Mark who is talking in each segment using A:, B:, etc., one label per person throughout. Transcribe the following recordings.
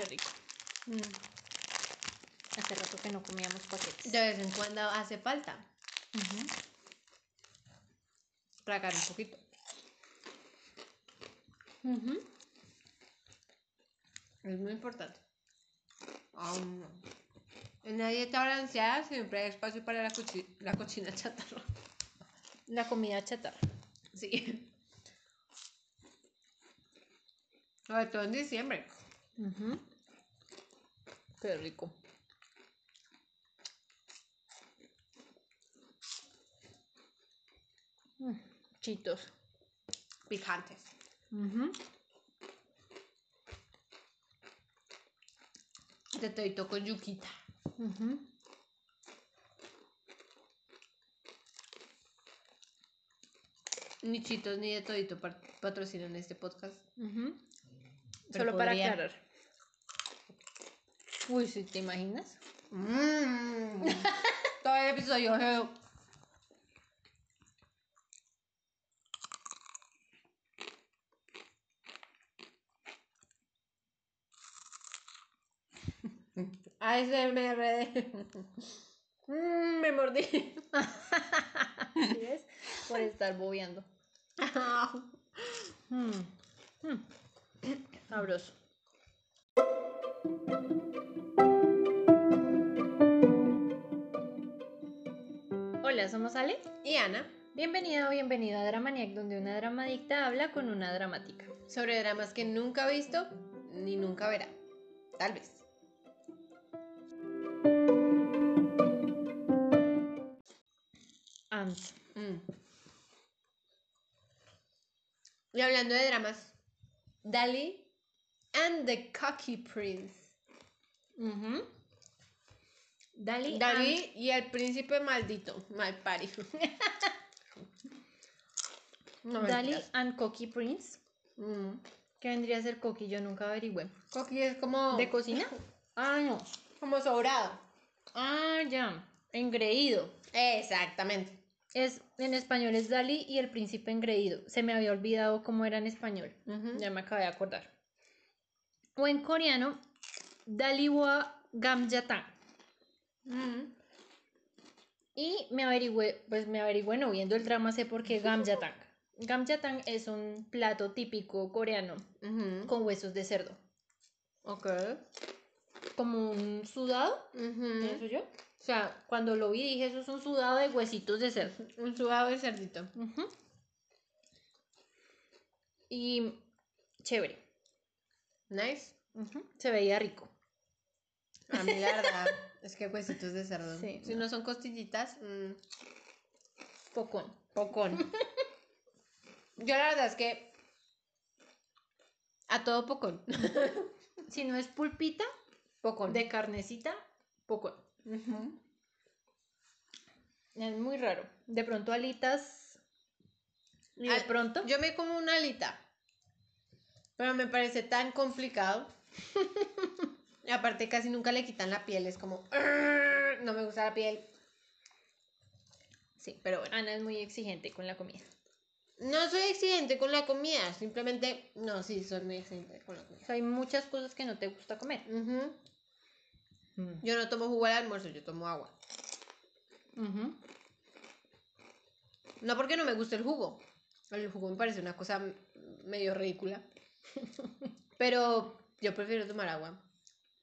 A: Qué rico. Mm. Hace rato que no comíamos paquetes.
B: De vez en cuando hace falta
A: Ujú.
B: tragar un poquito.
A: Ujú.
B: Es muy importante. No. En la dieta balanceada siempre hay espacio para la, la cochina chatarra.
A: La comida chatarra.
B: Sí. Sobre todo en diciembre.
A: Ujú. Qué rico. Mm, Chitos.
B: Picantes.
A: Ujú.
B: De todito con yuquita. Ni chitos ni de todito patrocinan este podcast.
A: Solo para aclarar. Uy, ¿sí te imaginas?
B: Mmm. Todo el episodio. eh. ASMR. Mm, me mordí.
A: ¿Sí ves? Por estar bobeando. Mm. Mm. Sabroso. Hola, somos Ale.
B: y Ana,
A: Bienvenida o bienvenida a Dramaniac, donde una dramadicta habla con una dramática.
B: sobre dramas que nunca ha visto ni nunca verá. Tal vez.
A: Ants.
B: Mm. Y hablando de dramas, Dali and the Cocky Prince.
A: Ujú. Dali.
B: Dali y el príncipe maldito, mal parido. No
A: and, Dali
B: mentiras.
A: and Cocky Prince.
B: Mm.
A: ¿Qué vendría a ser Cocky? Yo nunca averigüé.
B: Cocky es como,
A: ¿De cocina? Ah, no.
B: como sobrado.
A: Ah, ya. Engreído.
B: Exactamente.
A: Es, en español es Dali y el príncipe engreído. Se me había olvidado cómo era en español. Ya me acabé de acordar. O en coreano, Daliwa Gamjatang.
B: Mm.
A: Y me averigüé, pues me averigüé, no viendo el drama sé por qué Gamjatang. Gamjatang es un plato típico coreano con huesos de cerdo.
B: Ok.
A: Como un sudado. ¿eso yo? O sea, cuando lo vi dije, eso es un sudado de huesitos de cerdo.
B: Un sudado de cerdito.
A: Ujú. Y chévere.
B: Nice.
A: Se veía rico.
B: A mí la verdad es que huesitos de cerdo.
A: Sí,
B: si
A: no.
B: no son costillitas, mm,
A: Pocón.
B: pocón. Yo la verdad es que a todo pocón.
A: Si no es pulpita
B: Pocón.
A: de carnecita, pocón. Es muy raro. De pronto alitas. Y de
B: Al-
A: pronto.
B: Yo me como una alita, pero me parece tan complicado. Y aparte casi nunca le quitan la piel, es como, no me gusta la piel. Sí, pero bueno.
A: Ana es muy exigente con la comida.
B: No soy exigente con la comida, simplemente, no, sí, soy muy exigente con la
A: O
B: comida.
A: sea, hay muchas cosas que no te gusta comer.
B: Ujú. Yo no tomo jugo al almuerzo, yo tomo agua. No porque no me guste el jugo. El jugo me parece una cosa medio ridícula. Pero yo prefiero tomar agua.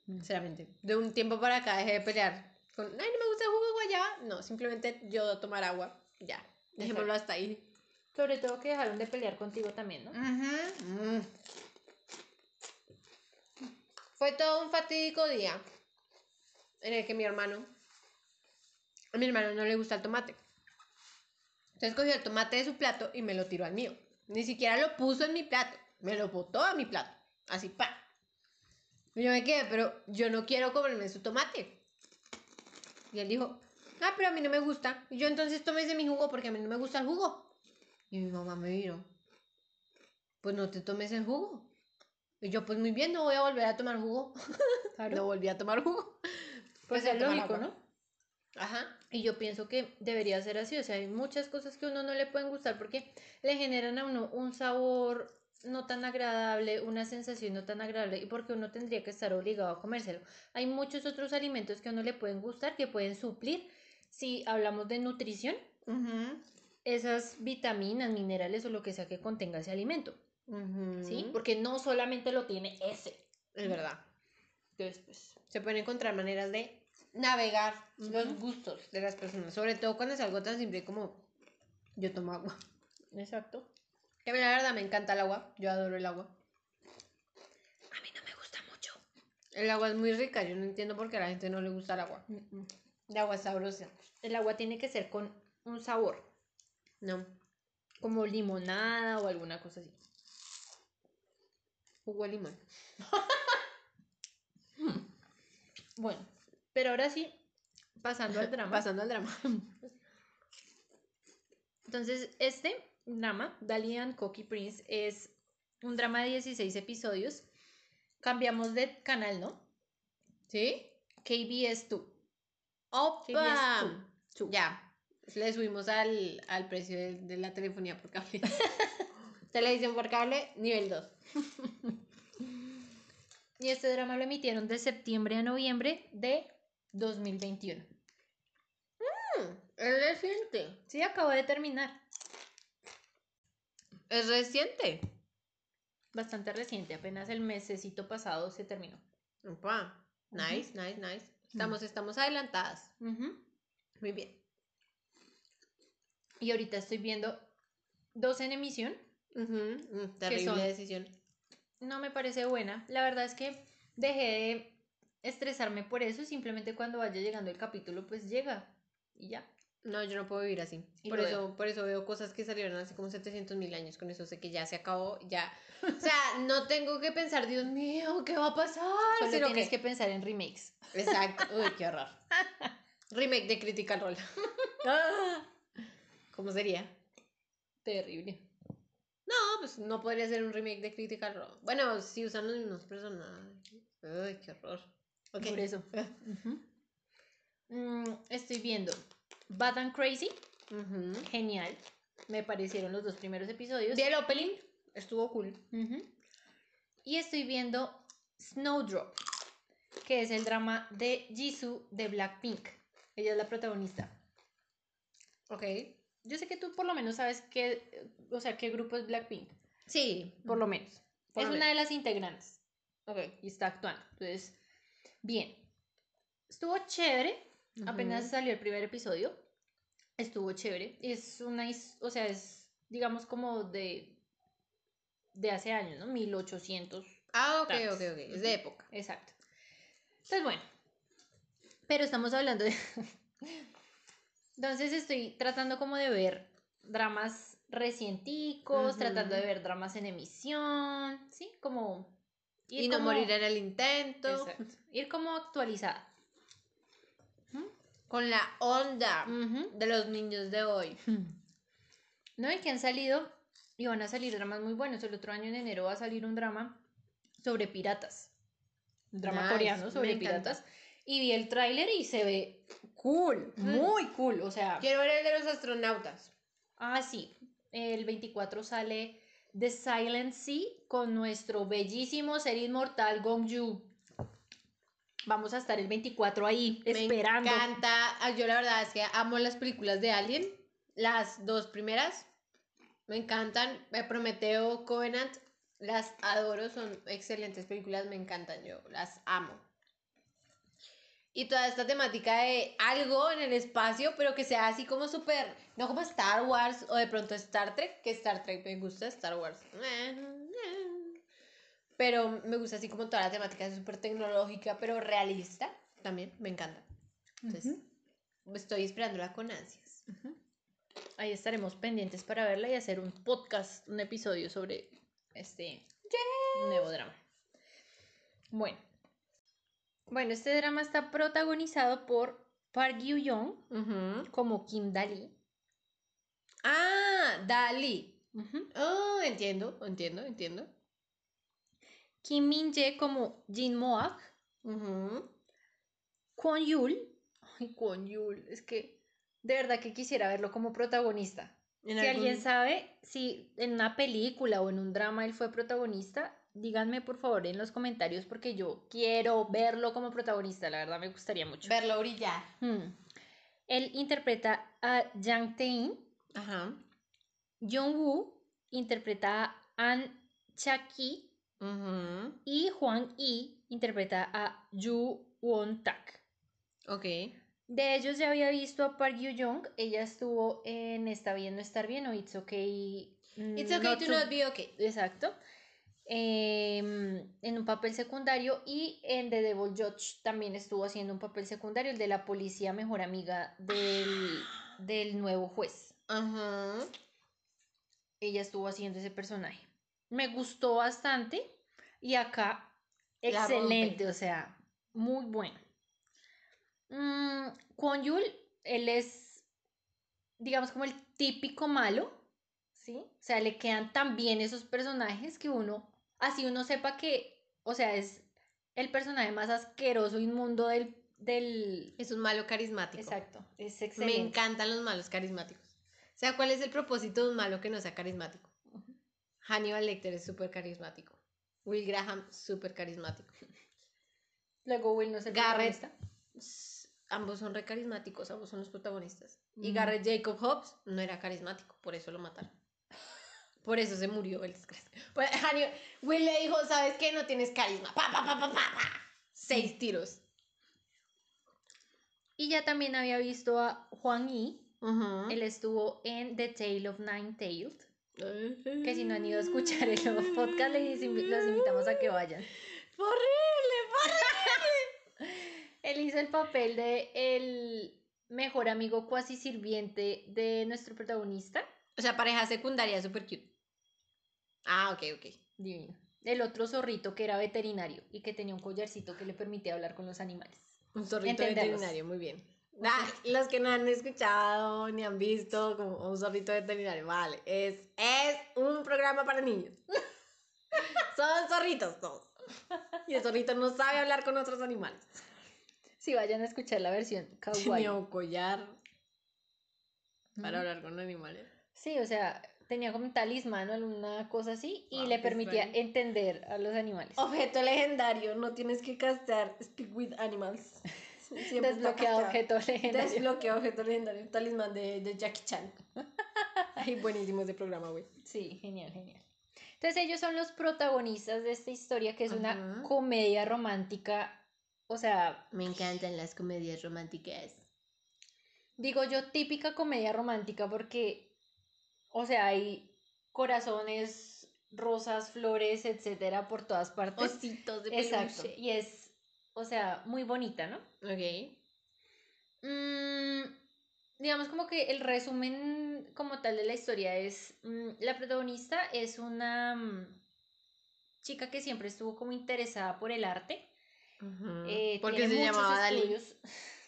B: Sinceramente. De un tiempo para acá dejé de pelear. Con, ay, no me gusta el jugo de guayaba. No, simplemente yo tomar agua. Ya. Dejémoslo hasta ahí.
A: Sobre todo que dejaron de pelear contigo también, ¿no?
B: Mm. Fue todo un fatídico día en el que mi hermano, a mi hermano no le gusta el tomate. Entonces cogió el tomate de su plato y me lo tiró al mío. Ni siquiera lo puso en mi plato, me lo botó a mi plato. Así, pa. Y yo me quedé, pero yo no quiero comerme su tomate. Y él dijo, ah, pero a mí no me gusta. Y yo entonces tómese mi jugo porque a mí no me gusta el jugo. Y mi mamá me vino, pues no te tomes el jugo. Y yo, pues muy bien, no voy a volver a tomar jugo.
A: Claro.
B: No volví a tomar jugo.
A: pues
B: a
A: es lógico,
B: agua.
A: ¿no?
B: Ajá.
A: Y yo pienso que debería ser así, o sea, hay muchas cosas que a uno no le pueden gustar porque le generan a uno un sabor no tan agradable, una sensación no tan agradable y porque uno tendría que estar obligado a comérselo. Hay muchos otros alimentos que a uno le pueden gustar, que pueden suplir, si hablamos de nutrición, esas vitaminas, minerales o lo que sea que contenga ese alimento. ¿sí? Porque no solamente lo tiene ese.
B: Es verdad.
A: Entonces, pues,
B: Se pueden encontrar maneras de navegar los gustos de las personas. Sobre todo cuando es algo tan simple como yo tomo agua.
A: exacto.
B: Que a mí la verdad me encanta el agua. Yo adoro el agua.
A: A mí no me gusta mucho.
B: El agua es muy rica. Yo no entiendo por qué a la gente no le gusta el agua. El agua es sabrosa.
A: El agua tiene que ser con un sabor,
B: No.
A: como limonada o alguna cosa así.
B: Jugo de limón.
A: Bueno, pero ahora sí, pasando al drama.
B: Pasando al drama.
A: Entonces, este drama, Dalian Cocky Prince, es un drama de 16 episodios. Cambiamos de canal, ¿no?
B: ¿Sí?
A: KBS 2.
B: ¡Opa!
A: KBS 2.
B: Ya. Le subimos al, al precio de, de la telefonía por cable. Televisión por cable, nivel 2.
A: Y este drama lo emitieron de septiembre a noviembre de 2021.
B: Es reciente.
A: Sí, acabo de terminar.
B: Es reciente.
A: Bastante reciente, apenas el mesecito pasado se terminó.
B: Opa. Nice, nice, nice. Estamos, estamos adelantadas.
A: Ujú.
B: Muy bien.
A: Y ahorita estoy viendo dos en emisión.
B: Mm, terrible
A: son?
B: decisión.
A: No me parece buena. La verdad es que dejé de estresarme por eso. Simplemente cuando vaya llegando el capítulo, pues llega. Y ya.
B: No, yo no puedo vivir así.
A: Y
B: por eso, por eso veo cosas que salieron hace como 700 mil años. Con eso sé que ya se acabó, ya. O sea, no tengo que pensar, Dios mío, ¿qué va a pasar?
A: Solo
B: Sino
A: tienes
B: que...
A: que pensar en remakes.
B: Exacto. Uy, qué horror. Remake de Critical Role. ¿Cómo sería?
A: Terrible.
B: No, pues no podría ser un remake de Critical Role. Bueno, si usan los mismos personajes. Uy, qué horror.
A: Por eso. Mm, estoy viendo Bad and Crazy. Genial. Me parecieron los dos primeros episodios.
B: Vi el opening, estuvo cool.
A: Y estoy viendo Snowdrop, que es el drama de Jisoo de Blackpink. Ella es la protagonista.
B: Ok.
A: Yo sé que tú por lo menos sabes qué, o sea, qué grupo es Blackpink,
B: Sí,
A: por lo menos.
B: Por
A: es
B: lo
A: una de las integrantes
B: Ok.
A: y está actuando. Entonces, bien. Estuvo chévere. Apenas salió el primer episodio. Estuvo chévere. Es una, o sea, es digamos como de de hace años, ¿no? 1800
B: Ah, ok,
A: Tax.
B: ok, ok. Es de época.
A: Exacto. Entonces, bueno. Pero estamos hablando de... Entonces estoy tratando como de ver dramas recienticos, tratando de ver dramas en emisión, ¿sí? Como... ir
B: Y no
A: como-
B: morir en el intento.
A: Exacto. Ir como actualizada.
B: Con la onda de los niños de hoy.
A: ¿No? Y que han salido, y van a salir dramas muy buenos. El otro año en enero va a salir un drama sobre piratas. Un drama
B: Nice,
A: coreano sobre piratas. Y vi el tráiler y se ve cool,
B: Mm.
A: muy cool. O sea,
B: Quiero ver el de los astronautas.
A: ah, sí. El 24 sale The Silent Sea con nuestro bellísimo ser inmortal Gong Yu. Vamos a estar el 24 ahí, esperando.
B: Me encanta. Ah, Yo la verdad es que amo las películas de Alien. Las dos primeras. Me encantan. Eh, Prometeo, Covenant. Las adoro. Son excelentes películas. Me encantan. Yo las amo. Y toda esta temática de algo en el espacio, pero que sea así como súper, no como Star Wars o de pronto Star Trek, que Star Trek me gusta, Star Wars. eh. Pero me gusta así como toda la temática súper tecnológica, pero realista. También me encanta. Entonces, estoy esperándola con ansias.
A: Ahí estaremos pendientes para verla y hacer un podcast, un episodio sobre este nuevo drama. Bueno. Bueno, este drama está protagonizado por Park Gyu Young
B: Ujú.
A: como Kim Dali.
B: Ah, Dali. Oh, entiendo, entiendo, entiendo.
A: Kim Min Jae como Jin Moak.
B: Ujú.
A: Kwon Yul. Ay, Kwon Yul. Es que de verdad que quisiera verlo como protagonista. Si alguien sabe si en una película o en un drama él fue protagonista, díganme por favor en los comentarios porque yo quiero verlo como protagonista, la verdad me gustaría mucho.
B: Verlo brillar.
A: Hmm. Él interpreta a Jang Tae-in,
B: Ajá.
A: Jung Woo interpreta a An Cha-ki
B: Ujú.
A: y Juan Yi interpreta a Yu Won Tak.
B: Ok.
A: De ellos ya había visto a Park Yoo Young, ella estuvo en Está bien no estar bien o It's okay. mm,
B: It's okay
A: not
B: to
A: to-
B: not be okay.
A: Exacto. Em, en un papel secundario y en The Devil Judge también estuvo haciendo un papel secundario, el de la policía mejor amiga del, del nuevo juez.
B: Ajá.
A: Ella estuvo haciendo ese personaje. Me gustó bastante y acá
B: La
A: excelente,
B: rompe.
A: o sea, muy bueno. Mm, Kwon Yul, él es, digamos, como el típico malo, ¿sí? O sea, le quedan tan bien esos personajes que uno, así uno sepa que, o sea, es el personaje más asqueroso, inmundo del, del...
B: Es un malo carismático.
A: Exacto, es
B: Me
A: excelente.
B: encantan los malos carismáticos. O sea, ¿cuál es el propósito de un malo que no sea carismático? Hannibal Lecter es súper carismático. Will Graham, súper carismático.
A: Luego Will no es el
B: Garrett.
A: protagonista.
B: Ambos son re carismáticos, ambos son los protagonistas. Y
A: Mm.
B: Garrett Jacob Hobbs no era carismático, por eso lo mataron. Por eso se murió el desgraciado. Pues, Hannibal- Will le dijo, ¿sabes qué? No tienes carisma. Pa, pa, pa, pa, pa, pa. Seis tiros.
A: Y ya también había visto a Juan Yi. Él estuvo en The Tale of Nine Tailed. Que si no han ido a escuchar el nuevo podcast, les los invitamos a que vayan.
B: Horrible,
A: Él hizo el papel de el mejor amigo cuasi sirviente de nuestro protagonista.
B: O sea, pareja secundaria súper cute. Ah, ok, ok.
A: Divino. El otro zorrito que era veterinario y que tenía un collarcito que le permitía hablar con los animales.
B: Un zorrito veterinario, muy bien. Ah, los que no han escuchado ni han visto como un zorrito veterinario, vale. Es, es un programa para niños. Son zorritos todos. Y el zorrito no sabe hablar con otros animales.
A: Si vayan a escuchar la versión kawaii.
B: Tenía un collar para hablar con animales.
A: Sí, o sea, tenía como un talismán o alguna cosa así y
B: Wow,
A: le
B: qué
A: permitía entender a los animales.
B: Objeto legendario, no tienes que castear Speak with Animals. Siempre casteado.
A: objeto legendario.
B: Desbloqueado objeto legendario, talismán de, de Jackie Chan. Ay, buenísimo ese programa, güey.
A: Sí, genial, genial. Entonces ellos son los protagonistas de esta historia que es una
B: Ajá.
A: comedia romántica, o sea,
B: Me encantan las comedias románticas.
A: digo yo típica comedia romántica porque, o sea, hay corazones, rosas, flores, etcétera, por todas partes.
B: Ositos de
A: Exacto.
B: peluche.
A: Y es, o sea, muy bonita, ¿no?
B: Ok.
A: Mm, digamos como que el resumen como tal de la historia es, mm, la protagonista es una mm, chica que siempre estuvo como interesada por el arte. eh,
B: Porque se llamaba Dalí.
A: estudios.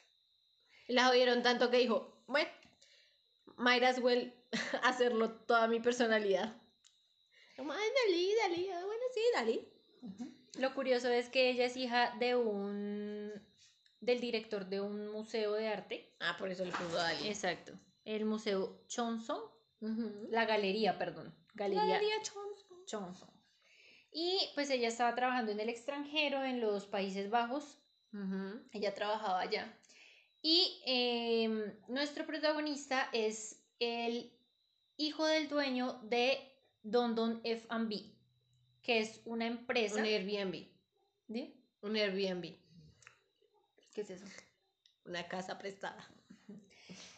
B: Y la jodieron tanto que dijo, bueno, might as well hacerlo toda mi personalidad. Como, ay, Dalí, Dalí, ah, bueno, sí, Dalí.
A: Lo curioso es que ella es hija de un del director de un museo de arte.
B: Ah, por eso le puso Dalí.
A: Exacto. El museo Chonson,
B: Ujú.
A: la galería, perdón, galería
B: Galería.
A: Chonson. Y pues ella estaba trabajando en el extranjero, en los Países Bajos, ella trabajaba allá. Y em, nuestro protagonista es el hijo del dueño de Dondon F&B, que es una empresa.
B: Un Airbnb.
A: ¿De?
B: Un Airbnb.
A: ¿Qué es eso?
B: Una casa prestada.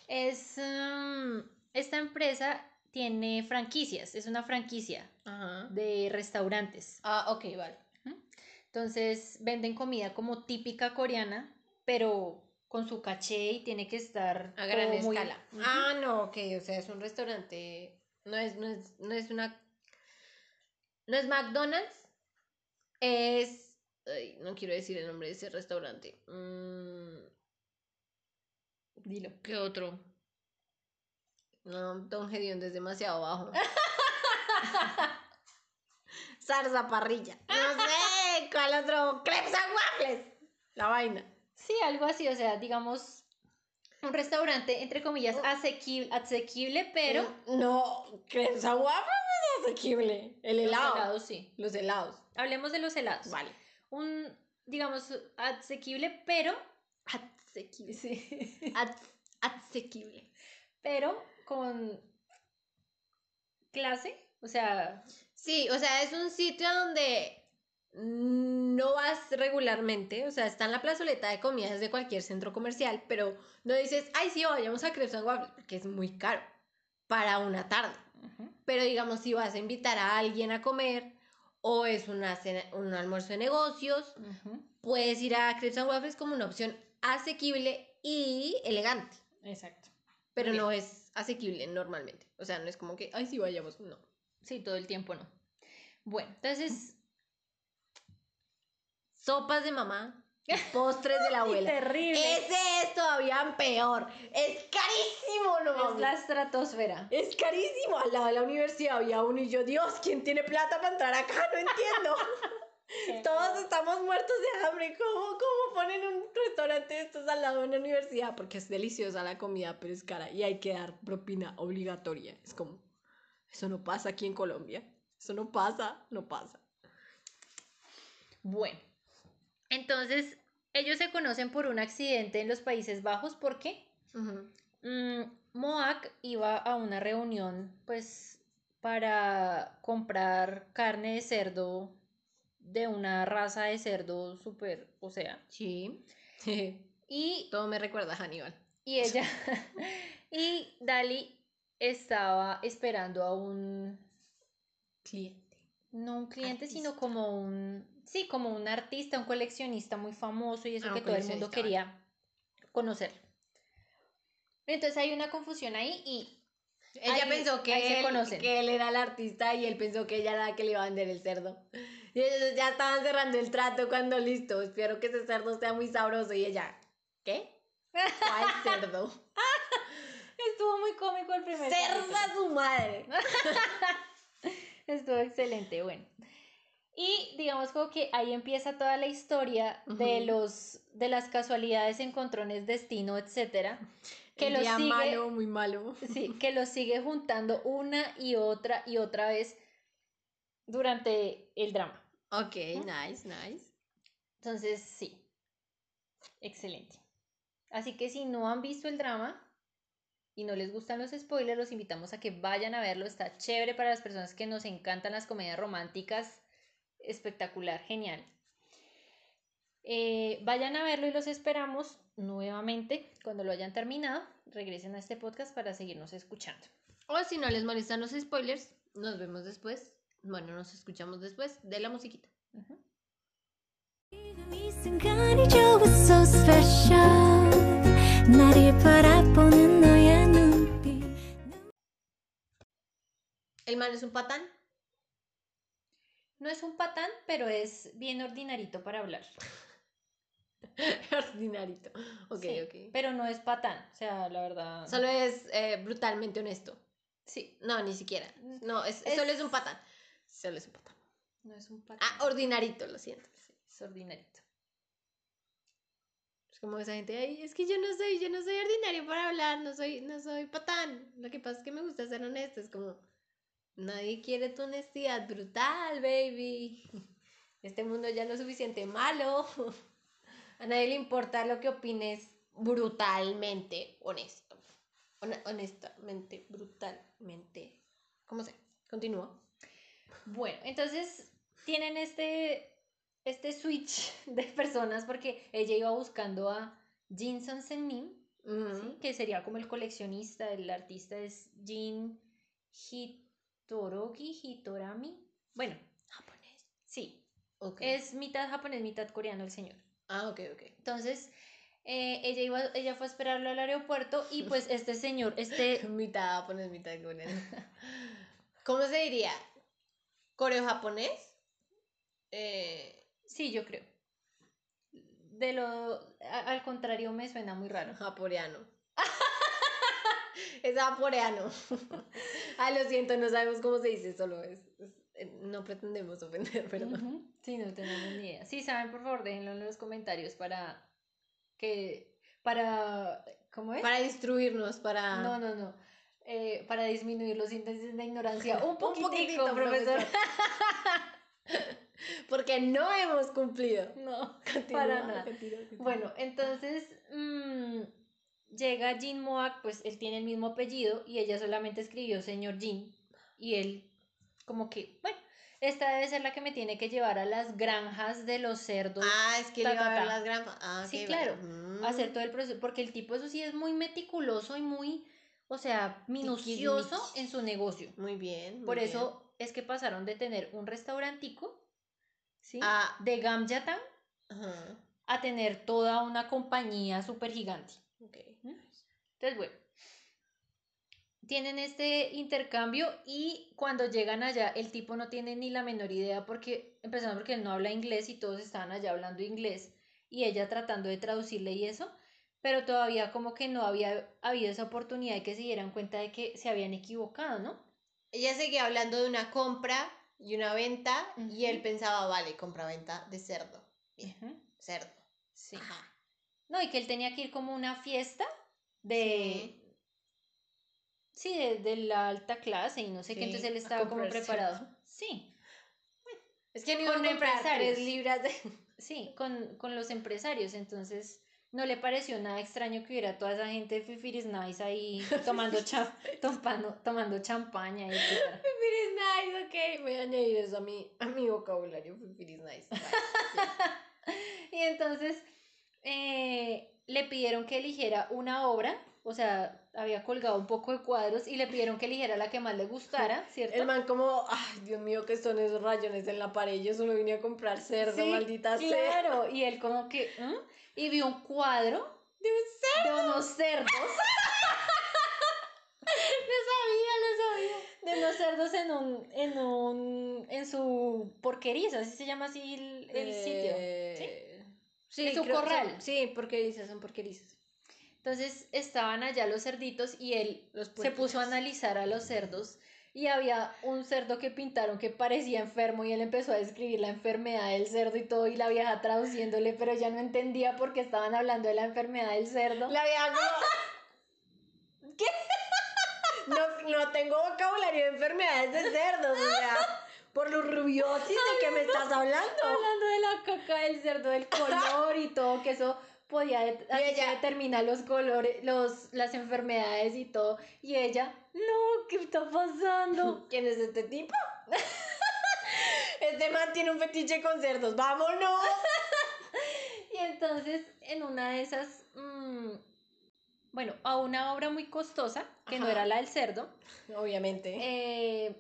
A: Es, em, esta empresa tiene franquicias, es una franquicia
B: Ajá.
A: de restaurantes.
B: Ah, ok, vale.
A: Entonces venden comida como típica coreana, pero con su caché y tiene que estar
B: A gran
A: muy-
B: escala. Ah, no, ok, o sea, es un restaurante. No es, no es, no es una. No es McDonald's. Es. ay, no quiero decir el nombre de ese restaurante. Mm,
A: Dilo.
B: ¿Qué otro? No, Don Gedeon es demasiado bajo. Zarza parrilla. No sé, ¿cuál otro? Crepes and waffles. La vaina.
A: Sí, algo así, o sea, digamos, un restaurante, entre comillas,
B: Oh.
A: asequible, asequible pero
B: Mm, No, crepes and waffles asequible. El
A: los
B: helado.
A: helados sí.
B: Los helados.
A: Hablemos de los helados.
B: Vale.
A: Un, digamos, asequible, pero,
B: Asequible.
A: sí,
B: asequible.
A: pero con clase, o sea,
B: Sí, o sea, es un sitio donde no vas regularmente, o sea, está en la plazoleta de comidas de cualquier centro comercial, pero no dices, ay, sí, vayamos a Crepes and Waffles, porque es muy caro para una tarde. Pero digamos, si vas a invitar a alguien a comer o es una cena- un almuerzo de negocios, puedes ir a Crepes and Waffles como una opción asequible y elegante.
A: exacto.
B: Pero
A: bien.
B: no es asequible normalmente. O sea, no es como que, ay, sí, vayamos. No.
A: Sí, todo el tiempo no. Bueno, entonces,
B: Sopas de mamá, postres de la abuela.
A: terrible.
B: Ese es todavía peor. Es carísimo, no
A: Es
B: mames.
A: la estratosfera.
B: Es carísimo. Al lado de la universidad había uno y yo, Dios, ¿quién tiene plata para entrar acá? No entiendo. Todos estamos muertos de hambre. ¿Cómo, ¿Cómo ponen un restaurante de estos al lado de una universidad? Porque es deliciosa la comida, pero es cara y hay que dar propina obligatoria. Es como, eso no pasa aquí en Colombia. Eso no pasa, no pasa.
A: Bueno, entonces ellos se conocen por un accidente en los Países Bajos porque mm, Moak iba a una reunión, pues, para comprar carne de cerdo de una raza de cerdo súper, o sea,
B: Sí.
A: y,
B: Todo me recuerda a Hannibal.
A: y ella, y Dali estaba esperando a un,
B: Cliente.
A: no un cliente, sino como un, sí, como un artista, un coleccionista muy famoso y eso
B: Ah,
A: que todo el mundo quería conocer. Entonces hay una confusión ahí y
B: Ella
A: Ahí-
B: pensó que él, que él era el artista y él pensó que ella era la que le iba a vender el cerdo. Y ellos ya estaban cerrando el trato cuando listo. Espero que ese cerdo sea muy sabroso. Y ella, ¿qué? ¿Cuál cerdo?
A: estuvo muy cómico el primer
B: ¡Cerda su madre!
A: Estuvo excelente, bueno. Y digamos como que ahí empieza toda la historia de los de las casualidades, encontrones, destino, etcétera, que
B: El
A: lo
B: día
A: sigue
B: malo, muy malo.
A: sí, que lo sigue juntando una y otra y otra vez durante el drama.
B: Ok, nice, nice.
A: Entonces, sí. Excelente. Así que si no han visto el drama y no les gustan los spoilers, los invitamos a que vayan a verlo. Está chévere para las personas que nos encantan las comedias románticas espectacular, genial. Eh, vayan a verlo y los esperamos nuevamente cuando lo hayan terminado. Regresen a este podcast para seguirnos escuchando.
B: O si no les molestan los spoilers, nos vemos después. Bueno, nos escuchamos después de la musiquita. El man es un patán.
A: No es un patán, pero es bien ordinarito para hablar.
B: Ordinarito. Ok,
A: Sí,
B: ok.
A: Pero no es patán, o sea, la verdad.
B: Solo es eh, brutalmente honesto.
A: Sí,
B: No, ni siquiera. No, es,
A: Es-
B: solo es un patán. Solo es un patán.
A: no es un patán.
B: Ah, ordinarito, lo siento.
A: Sí, es ordinarito.
B: Es como esa gente, ay, es que yo no soy, yo no soy ordinario para hablar, no soy, no soy patán. Lo que pasa es que me gusta ser honesto. Es como, nadie quiere tu honestidad brutal, baby. Este mundo ya no es suficiente malo. A nadie le importa lo que opines brutalmente honesto. Hon- honestamente, brutalmente. ¿Cómo se? Continúa.
A: Bueno, entonces tienen este, este switch de personas porque ella iba buscando a Jinson Senmin, ¿sí? que sería como el coleccionista, el artista es Jin Hitorogi Hitorami. Bueno,
B: Japonés.
A: sí,
B: Ok.
A: es mitad japonés, mitad coreano el señor.
B: Ah, ok, ok.
A: Entonces, eh, ella, iba, ella fue a esperarlo al aeropuerto y pues este señor, este...
B: Mitad japonés, mitad coreano. ¿Cómo se diría? ¿Coreo-japonés? Eh,
A: Sí, yo creo. De lo... a- al contrario, me suena muy raro.
B: japoreano. Es japoreano. ah, lo siento, no sabemos cómo se dice, solo es. es- eh, no pretendemos ofender, perdón.
A: Ujú, Sí, no tenemos ni idea. Si saben, por favor, déjenlo en los comentarios para que para ¿Cómo es?
B: Para instruirnos, para...
A: No, no, no. Eh, para disminuir los índices de ignorancia. Un poquitico,
B: poquitito,
A: profesor.
B: Porque no hemos cumplido.
A: No,
B: Continúa,
A: para nada.
B: continúa, continúa.
A: Bueno, entonces mm, llega Jin Moak, pues él tiene el mismo apellido y ella solamente escribió señor Jin. Y él, como que, bueno, esta debe ser la que me tiene que llevar a las granjas de los cerdos.
B: Ah, es que
A: Ta,
B: le iba a
A: ta,
B: ver
A: ta.
B: las granjas. Ah,
A: Sí, claro,
B: vale.
A: a hacer todo el proceso, porque el tipo eso sí es muy meticuloso y muy, o sea, minucioso en su negocio.
B: Muy bien. muy
A: Por
B: bien.
A: eso es que pasaron de tener un restaurantico, ¿sí?
B: Ah.
A: De Gamjatan a tener toda una compañía súper gigante.
B: Ok.
A: Entonces, bueno, tienen este intercambio y cuando llegan allá, el tipo no tiene ni la menor idea porque, empezando porque él no habla inglés y todos estaban allá hablando inglés y ella tratando de traducirle y eso, pero todavía como que no había habido esa oportunidad de que se dieran cuenta de que se habían equivocado, ¿no?
B: Ella seguía hablando de una compra y una venta y él pensaba, vale, compra-venta de cerdo. Bien, cerdo.
A: Sí.
B: Ajá.
A: No, y que él tenía que ir como a una fiesta de... Sí, de, de la alta clase y no sé qué, entonces él estaba como preparado. Sí,
B: Es que
A: Con empresarios.
B: libras de...
A: sí, con, con los empresarios, entonces no le pareció nada extraño que hubiera toda esa gente de Fifiris Nice ahí tomando, cha- tomando, tomando champaña y.
B: Fifiris nice, ok. Voy a añadir eso a mi, a mi vocabulario. Fifiris nice. Vale,
A: Y entonces eh, le pidieron que eligiera una obra, o sea, había colgado un poco de cuadros y le pidieron que eligiera la que más le gustara, ¿cierto?
B: El man como, ay, Dios mío, ¿qué son esos rayones en la pared? Yo solo vine a comprar cerdo,
A: Sí,
B: maldita sea.
A: Claro, y él como que, ¿mm? y vio un cuadro
B: De un cerdo.
A: de unos cerdos.
B: Lo sabía, lo sabía.
A: de unos cerdos en un, en un, en su porqueriza, así se llama así el, el sitio.
B: Eh, Sí,
A: En su
B: creo-
A: corral.
B: son- sí, porquerizas, son porquerizas.
A: Entonces estaban allá los cerditos y él
B: Los
A: se puso a analizar a los cerdos y había un cerdo que pintaron que parecía enfermo y él empezó a describir la enfermedad del cerdo y todo y la vieja traduciéndole, pero ya no entendía por qué estaban hablando de la enfermedad del cerdo.
B: La vieja como... ¿Qué? No, no tengo vocabulario de enfermedades de cerdos, o sea, por lo rubiosis de que me estás hablando.
A: Hablando de la caca del cerdo, del color y todo, que eso podía
B: ella-
A: determina los colores, los, las enfermedades y todo. Y ella, no, ¿qué está pasando?
B: ¿Quién es este tipo? Este man tiene un fetiche con cerdos, vámonos.
A: Y entonces, en una de esas, mm, bueno, a una obra muy costosa, que no era la del cerdo,
B: Obviamente.
A: eh,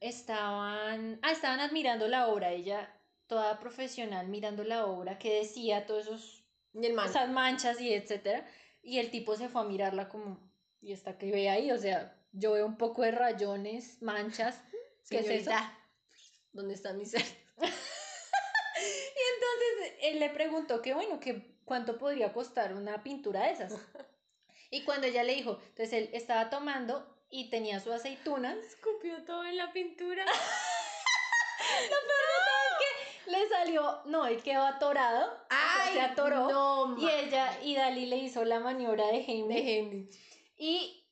A: estaban, ah, estaban admirando la obra, ella toda profesional mirando la obra, que decía todos esos
B: y el man.
A: esas manchas y etcétera. Y el tipo se fue a mirarla como, ¿y esta que ve ahí? O sea, yo veo un poco de rayones, manchas. ¿Qué es eso?
B: Señorita, ¿Dónde están mis cerdos?
A: Y entonces él le preguntó que, bueno, que cuánto podría costar una pintura de esas. Y cuando ella le dijo, entonces él estaba tomando y tenía su aceituna,
B: Escupió todo en la pintura.
A: le salió, no, él quedó atorado, o sea, se atoró.
B: No,
A: y ella, y Dalí le hizo la maniobra de Heimlich.
B: de.
A: Y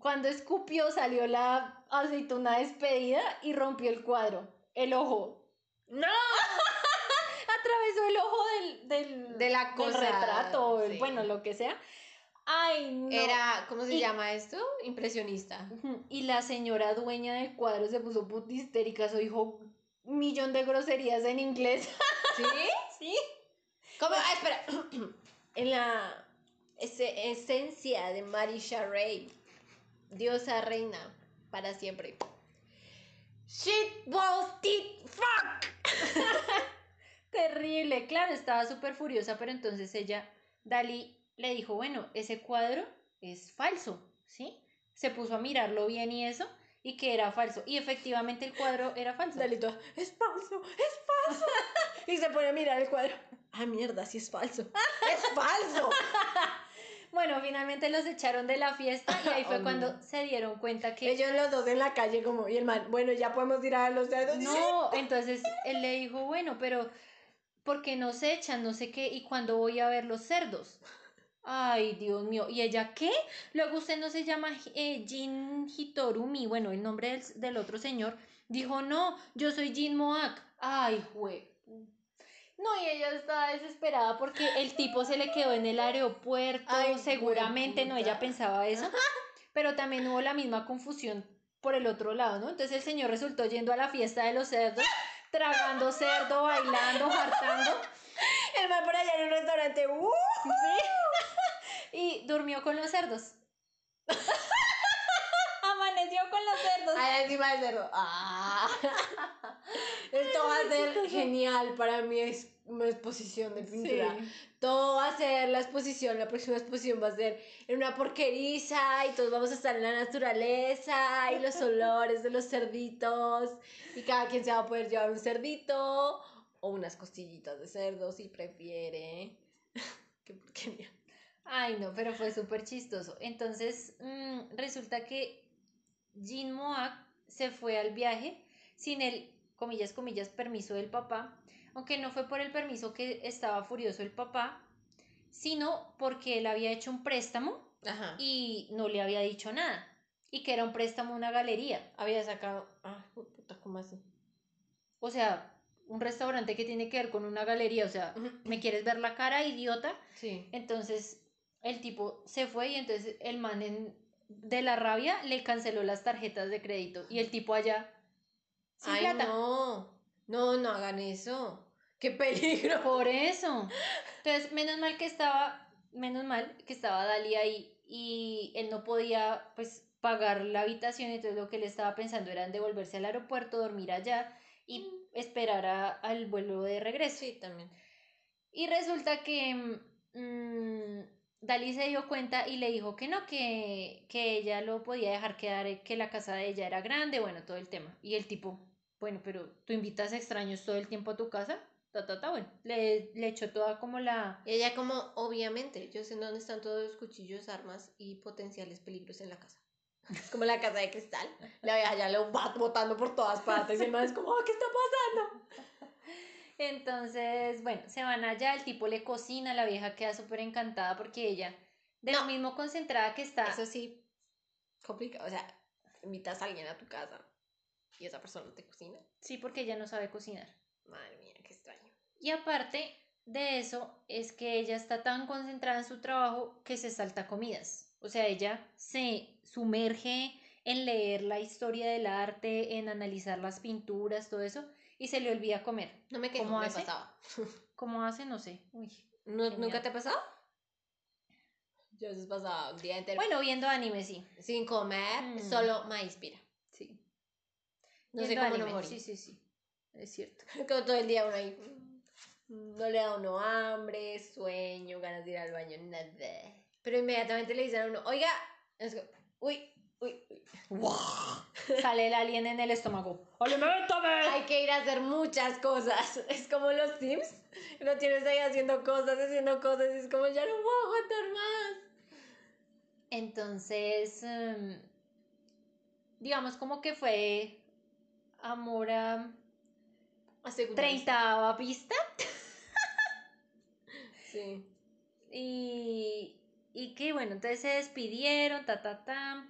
A: cuando escupió salió la aceituna despedida y rompió el cuadro, el ojo.
B: ¡No!
A: Atravesó el ojo del, del,
B: De la
A: del retrato, el-
B: sí.
A: bueno, lo que sea. Ay, no.
B: Era, ¿cómo se
A: Y-
B: llama esto? Impresionista.
A: Y la señora dueña del cuadro se puso puta histérica, dijo un millón de groserías en inglés.
B: ¿Sí?
A: Sí.
B: ¿Cómo? Ah, espera. en la ese- esencia de Marisha Ray, diosa reina para siempre. Shit, balls, tit, fuck.
A: Terrible, claro, estaba súper furiosa, pero entonces ella, Dalí, le dijo, bueno, ese cuadro es falso, ¿sí? Se puso a mirarlo bien y eso, y que era falso. Y efectivamente el cuadro era falso.
B: Dalito, es falso, es falso. y se pone a mirar el cuadro. Ah, mierda, sí es falso. es falso.
A: Bueno, finalmente los echaron de la fiesta y ahí fue
B: Oh,
A: cuando
B: no.
A: se dieron cuenta que...
B: Ellos los dos en la calle como, y el man, bueno, ya podemos ir a los cerdos.
A: No, entonces él le dijo, bueno, pero ¿por qué nos echan? No sé qué, ¿y cuándo voy a ver los cerdos? Ay, Dios mío. ¿Y ella qué? Luego usted no se llama eh, Jin Hitorumi, bueno, el nombre del, del otro señor. Dijo, no, yo soy Jin Moak. Ay, jue. No, y ella estaba desesperada porque el tipo se le quedó en el aeropuerto,
B: Ay,
A: seguramente, no, ella pensaba eso, pero también hubo la misma confusión por el otro lado, ¿no? Entonces el señor resultó yendo a la fiesta de los cerdos, tragando cerdo, bailando, hartando.
B: El man por allá en un restaurante. ¡uh!
A: Y durmió con los cerdos. Amaneció con los cerdos.
B: Allá encima del cerdo. ¡Ah! Esto va a ser genial para mi ex- mi exposición de pintura.
A: Sí.
B: Todo va a ser la exposición, la próxima exposición va a ser en una porqueriza y todos vamos a estar en la naturaleza y los olores de los cerditos y cada quien se va a poder llevar un cerdito o unas costillitas de cerdo si prefiere. Qué porquería.
A: Ay, no, pero fue súper chistoso. Entonces, mm, resulta que Jin Moak se fue al viaje sin el, comillas, comillas, permiso del papá, aunque no fue por el permiso que estaba furioso el papá, sino porque él había hecho un préstamo
B: Ajá.
A: y no le había dicho nada, y que era un préstamo a una galería.
B: Había sacado. Ay, puta, ¿cómo así?
A: O sea, un restaurante que tiene que ver con una galería, o sea, ¿me quieres ver la cara, idiota?
B: Sí.
A: Entonces el tipo se fue y entonces el man en- de la rabia le canceló las tarjetas de crédito y el tipo allá sin
B: Ay,
A: plata.
B: no. No, no hagan eso. ¡Qué peligro!
A: Por eso. Entonces, menos mal que estaba, menos mal que estaba Dali ahí y él no podía pues pagar la habitación, entonces lo que él estaba pensando era en devolverse al aeropuerto, dormir allá y esperar a- al vuelo de regreso.
B: Sí, también.
A: Y resulta que mm, Dalí se dio cuenta y le dijo que no, que, que ella lo podía dejar quedar, eh, que la casa de ella era grande, bueno, todo el tema. Y el tipo, bueno, pero tú invitas extraños todo el tiempo a tu casa, ta, ta, ta, bueno, le, le echó toda como la...
B: Y ella como, obviamente, yo sé dónde están todos los cuchillos, armas y potenciales peligros en la casa. Es como la casa de cristal. La vieja ya lo va botando por todas partes y el man es como, "Ah, ¿qué está pasando?
A: Entonces, bueno, se van allá, el tipo le cocina, la vieja queda súper encantada porque ella, de lo mismo concentrada que está...
B: Eso sí, complicado. O sea, invitas a alguien a tu casa y esa persona te cocina.
A: Sí, porque ella no sabe cocinar.
B: Madre mía, qué extraño.
A: Y aparte de eso, es que ella está tan concentrada en su trabajo que se salta comidas. O sea, ella se sumerge en leer la historia del arte, en analizar las pinturas, todo eso, y se le olvida comer.
B: No me quejo,
A: ¿Cómo
B: me
A: hace?
B: pasaba.
A: ¿Cómo hace? No sé. Uy.
B: ¿No- ¿Nunca te ha pasado? Yo a veces pasaba un día entero
A: Bueno, viendo anime, sí.
B: sin comer,
A: Mm.
B: solo maíz pira.
A: Sí.
B: No sé cómo no
A: anime,
B: morí.
A: Sí, sí, sí. Es cierto.
B: Como todo el día uno ahí. mm, No le da a uno hambre, sueño, ganas de ir al baño, nada. Pero inmediatamente le dicen a uno, oiga, es que, uy, uy, uy.
A: Sale el alien en el estómago. ¡Aliméntame!
B: Hay que ir a hacer muchas cosas. Es como los Sims. No tienes ahí haciendo cosas, haciendo cosas. Y es como, ya no puedo aguantar más.
A: Entonces, em, digamos como que fue amor a
B: A segunda vista.
A: treintava pista
B: Sí.
A: y, y que bueno, entonces se despidieron, ta, ta, ta,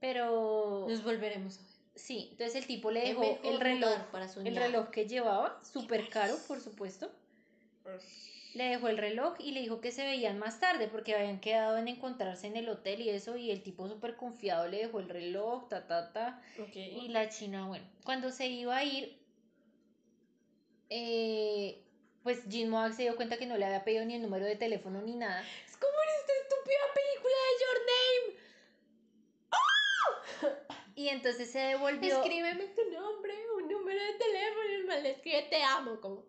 A: pero
B: Nos volveremos a ver.
A: sí, entonces el tipo le dejó el reloj,
B: para
A: el reloj que llevaba, súper caro, por supuesto, le dejó el reloj y le dijo que se veían más tarde porque habían quedado en encontrarse en el hotel y eso, y el tipo súper confiado le dejó el reloj, ta, ta, ta. Y la china, bueno, cuando se iba a ir, eh, pues Jin Moak se dio cuenta que no le había pedido ni el número de teléfono ni nada.
B: Es como en esta estúpida película de Your
A: Y entonces se devolvió.
B: Escríbeme tu nombre, un número de teléfono. Y el man le escribe te amo. Como,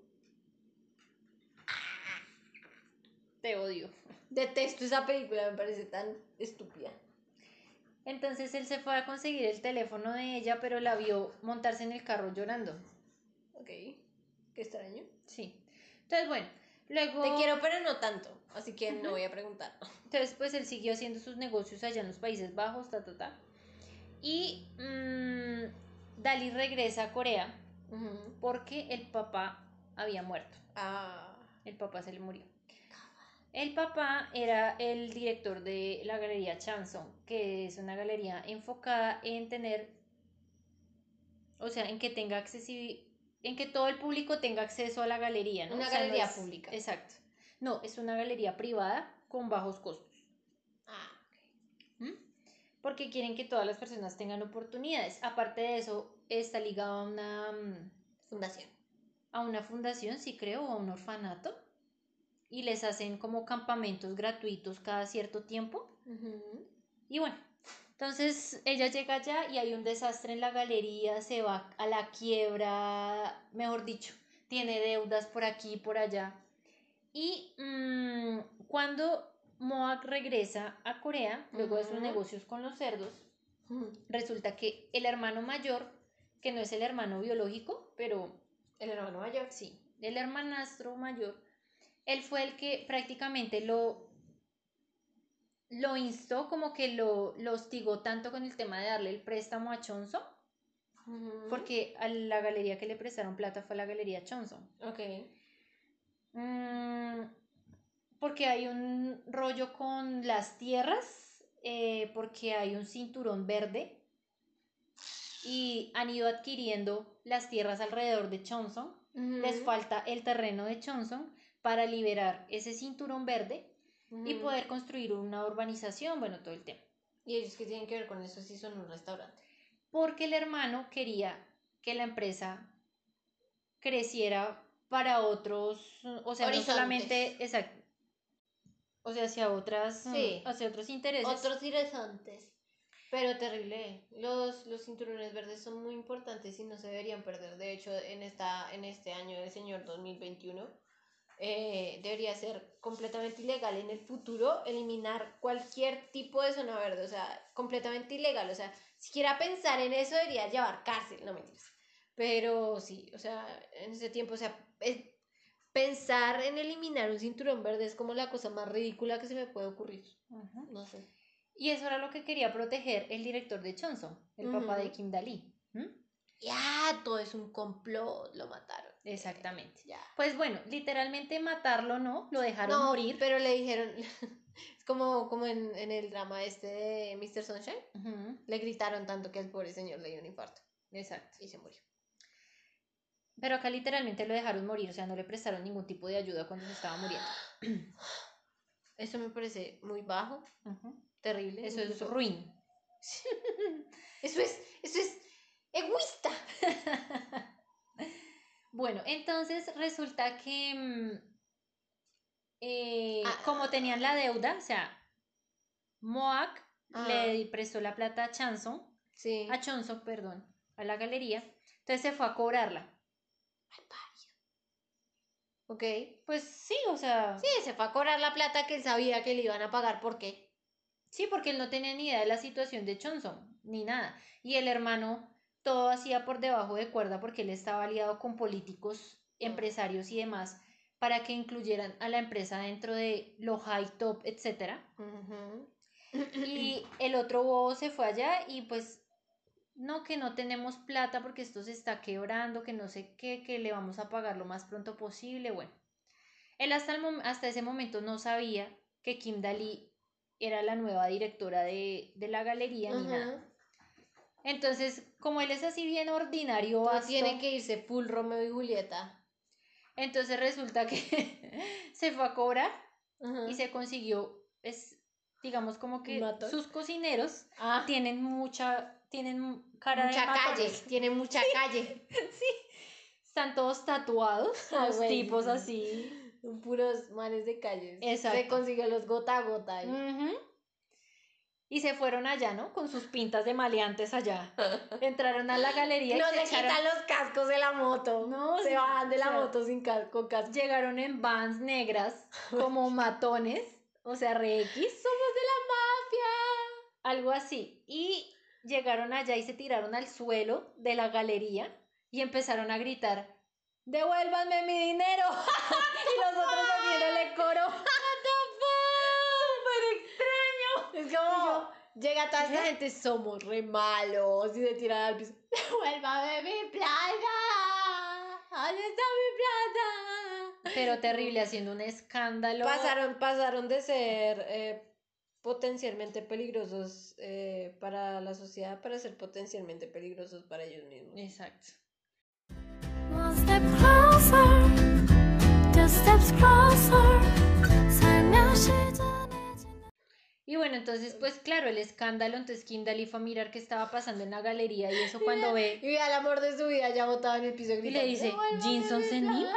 A: Te odio.
B: detesto esa película, me parece tan estúpida.
A: Entonces él se fue a conseguir el teléfono de ella, pero la vio montarse en el carro llorando.
B: Ok. Qué extraño.
A: Sí. Entonces, bueno, luego.
B: Te quiero, pero no tanto. Así que no voy a preguntar.
A: Entonces, pues él siguió haciendo sus negocios allá en los Países Bajos, ta, ta, ta. Dali regresa a Corea porque el papá había muerto.
B: Ah.
A: El papá se le murió. El papá era el director de la galería Chanson, que es una galería enfocada en tener, o sea, en que tenga accesibilidad, en que todo el público tenga acceso a la galería, ¿no?
B: Una
A: O sea, no
B: galería
A: es-
B: pública.
A: Exacto. No, es una galería privada con bajos costos. Porque quieren que todas las personas tengan oportunidades. Aparte de eso, está ligado a una, mm,
B: fundación.
A: a una fundación, sí creo, o a un orfanato. Y les hacen como campamentos gratuitos cada cierto tiempo. Y bueno, entonces ella llega allá y hay un desastre en la galería, se va a la quiebra, mejor dicho, tiene deudas por aquí y por allá. Y mm, cuando Moak regresa a Corea, luego de sus negocios con los cerdos, resulta que el hermano mayor, que no es el hermano biológico, pero
B: El hermano mayor.
A: sí, el hermanastro mayor, él fue el que prácticamente lo, lo instó, como que lo, lo hostigó tanto con el tema de darle el préstamo a Chonson,
B: Ujú.
A: porque a la galería que le prestaron plata fue la galería Chonson.
B: Ok.
A: Mm, porque hay un rollo con las tierras, eh, porque hay un cinturón verde y han ido adquiriendo las tierras alrededor de Chonson. Les falta el terreno de Chonson para liberar ese cinturón verde y
B: Ujú.
A: poder construir una urbanización, bueno, todo el tema.
B: ¿Y ellos qué tienen que ver con eso si son un restaurante?
A: Porque el hermano quería que la empresa creciera para otros, o sea, no solamente, exacto, o sea, hacia otras, mm,
B: Sí.
A: hacia otros intereses.
B: Otros horizontes. Pero terrible. Los, los cinturones verdes son muy importantes y no se deberían perder. De hecho, en, esta, en este año del señor 2021, eh, debería ser completamente ilegal en el futuro eliminar cualquier tipo de zona verde. O sea, completamente ilegal. O sea, siquiera pensar en eso debería llevar cárcel. No mentiras. Pero sí, o sea, en ese tiempo, o sea, es- pensar en eliminar un cinturón verde es como la cosa más ridícula que se me puede ocurrir. No sé.
A: Y eso era lo que quería proteger el director de Chonson, el papá de. Kim Dalí.
B: Ya, todo es un complot, lo mataron.
A: Exactamente.
B: Ya.
A: Pues bueno, literalmente matarlo no, lo dejaron
B: No,
A: morir.
B: pero le dijeron, es como, como en, en el drama este de Mr. Sunshine, le gritaron tanto que al pobre señor le dio un infarto
A: Exacto.
B: y se murió.
A: Pero acá literalmente lo dejaron morir, o sea, no le prestaron ningún tipo de ayuda cuando se estaba muriendo.
B: Eso me parece muy bajo, terrible.
A: Eso es ruin.
B: Eso es, eso es egoísta.
A: Bueno, entonces resulta que mm, eh,
B: Ah.
A: como tenían la deuda, o sea, Moak
B: Ah.
A: le prestó la plata a Chanson,
B: Sí.
A: a Chonson, perdón, a la galería, entonces se fue a cobrarla.
B: Ok.
A: Pues sí, o sea,
B: Sí, se fue a cobrar la plata que él sabía que le iban a pagar. ¿Por qué?
A: Sí, porque él no tenía ni idea de la situación de Johnson, ni nada. Y el hermano todo hacía por debajo de cuerda porque él estaba aliado con políticos, empresarios y demás para que incluyeran a la empresa dentro de lo high top.
B: Ujú.
A: Y el otro bobo se fue allá y pues no, que no tenemos plata porque esto se está quebrando, que no sé qué, que le vamos a pagar lo más pronto posible. Bueno, él hasta, el hasta ese momento no sabía que Kim Dalí era la nueva directora de, de la galería ni nada. Entonces, como él es así bien ordinario, vasto,
B: tiene que irse full Romeo y Julieta.
A: entonces resulta que se fue a cobrar y se consiguió, es, digamos como que sus cocineros
B: Ah,
A: tienen mucha, tienen cara
B: mucha
A: de
B: calle,
A: matones.
B: tiene mucha calle.
A: Están todos tatuados,
B: Ah,
A: los tipos así.
B: Puros manes de calles.
A: Exacto.
B: Se consiguió los gota a gota. ahí.
A: Y se fueron allá, ¿no? Con sus pintas de maleantes allá. Entraron a la galería
B: No
A: y
B: se
A: echaron-
B: quitan los cascos de la moto.
A: No,
B: se
A: sí,
B: bajan de
A: o
B: la
A: sea,
B: moto sin casco, casco.
A: Llegaron en vans negras, como matones, o sea, re X.
B: Somos de la mafia.
A: algo así. Y llegaron allá y se tiraron al suelo de la galería y empezaron a gritar, devuélvanme mi dinero. y los otros haciéndole coro. Súper extraño.
B: Es como, llega toda esta gente, somos re malos. Y se tiran al piso. ¡Devuélvame mi plata! ¿Dónde está mi plata?
A: pero terrible, haciendo un escándalo.
B: Pasaron, pasaron de ser eh, potencialmente peligrosos eh, para la sociedad para ser potencialmente peligrosos para ellos mismos.
A: Exacto. Y bueno, entonces, pues claro, el escándalo, entonces Kindali fue a mirar qué estaba pasando en la galería y eso cuando y ve...
B: Y ve al amor de su vida ya botado en el piso gritando,
A: Y le dice, Jinson Senil.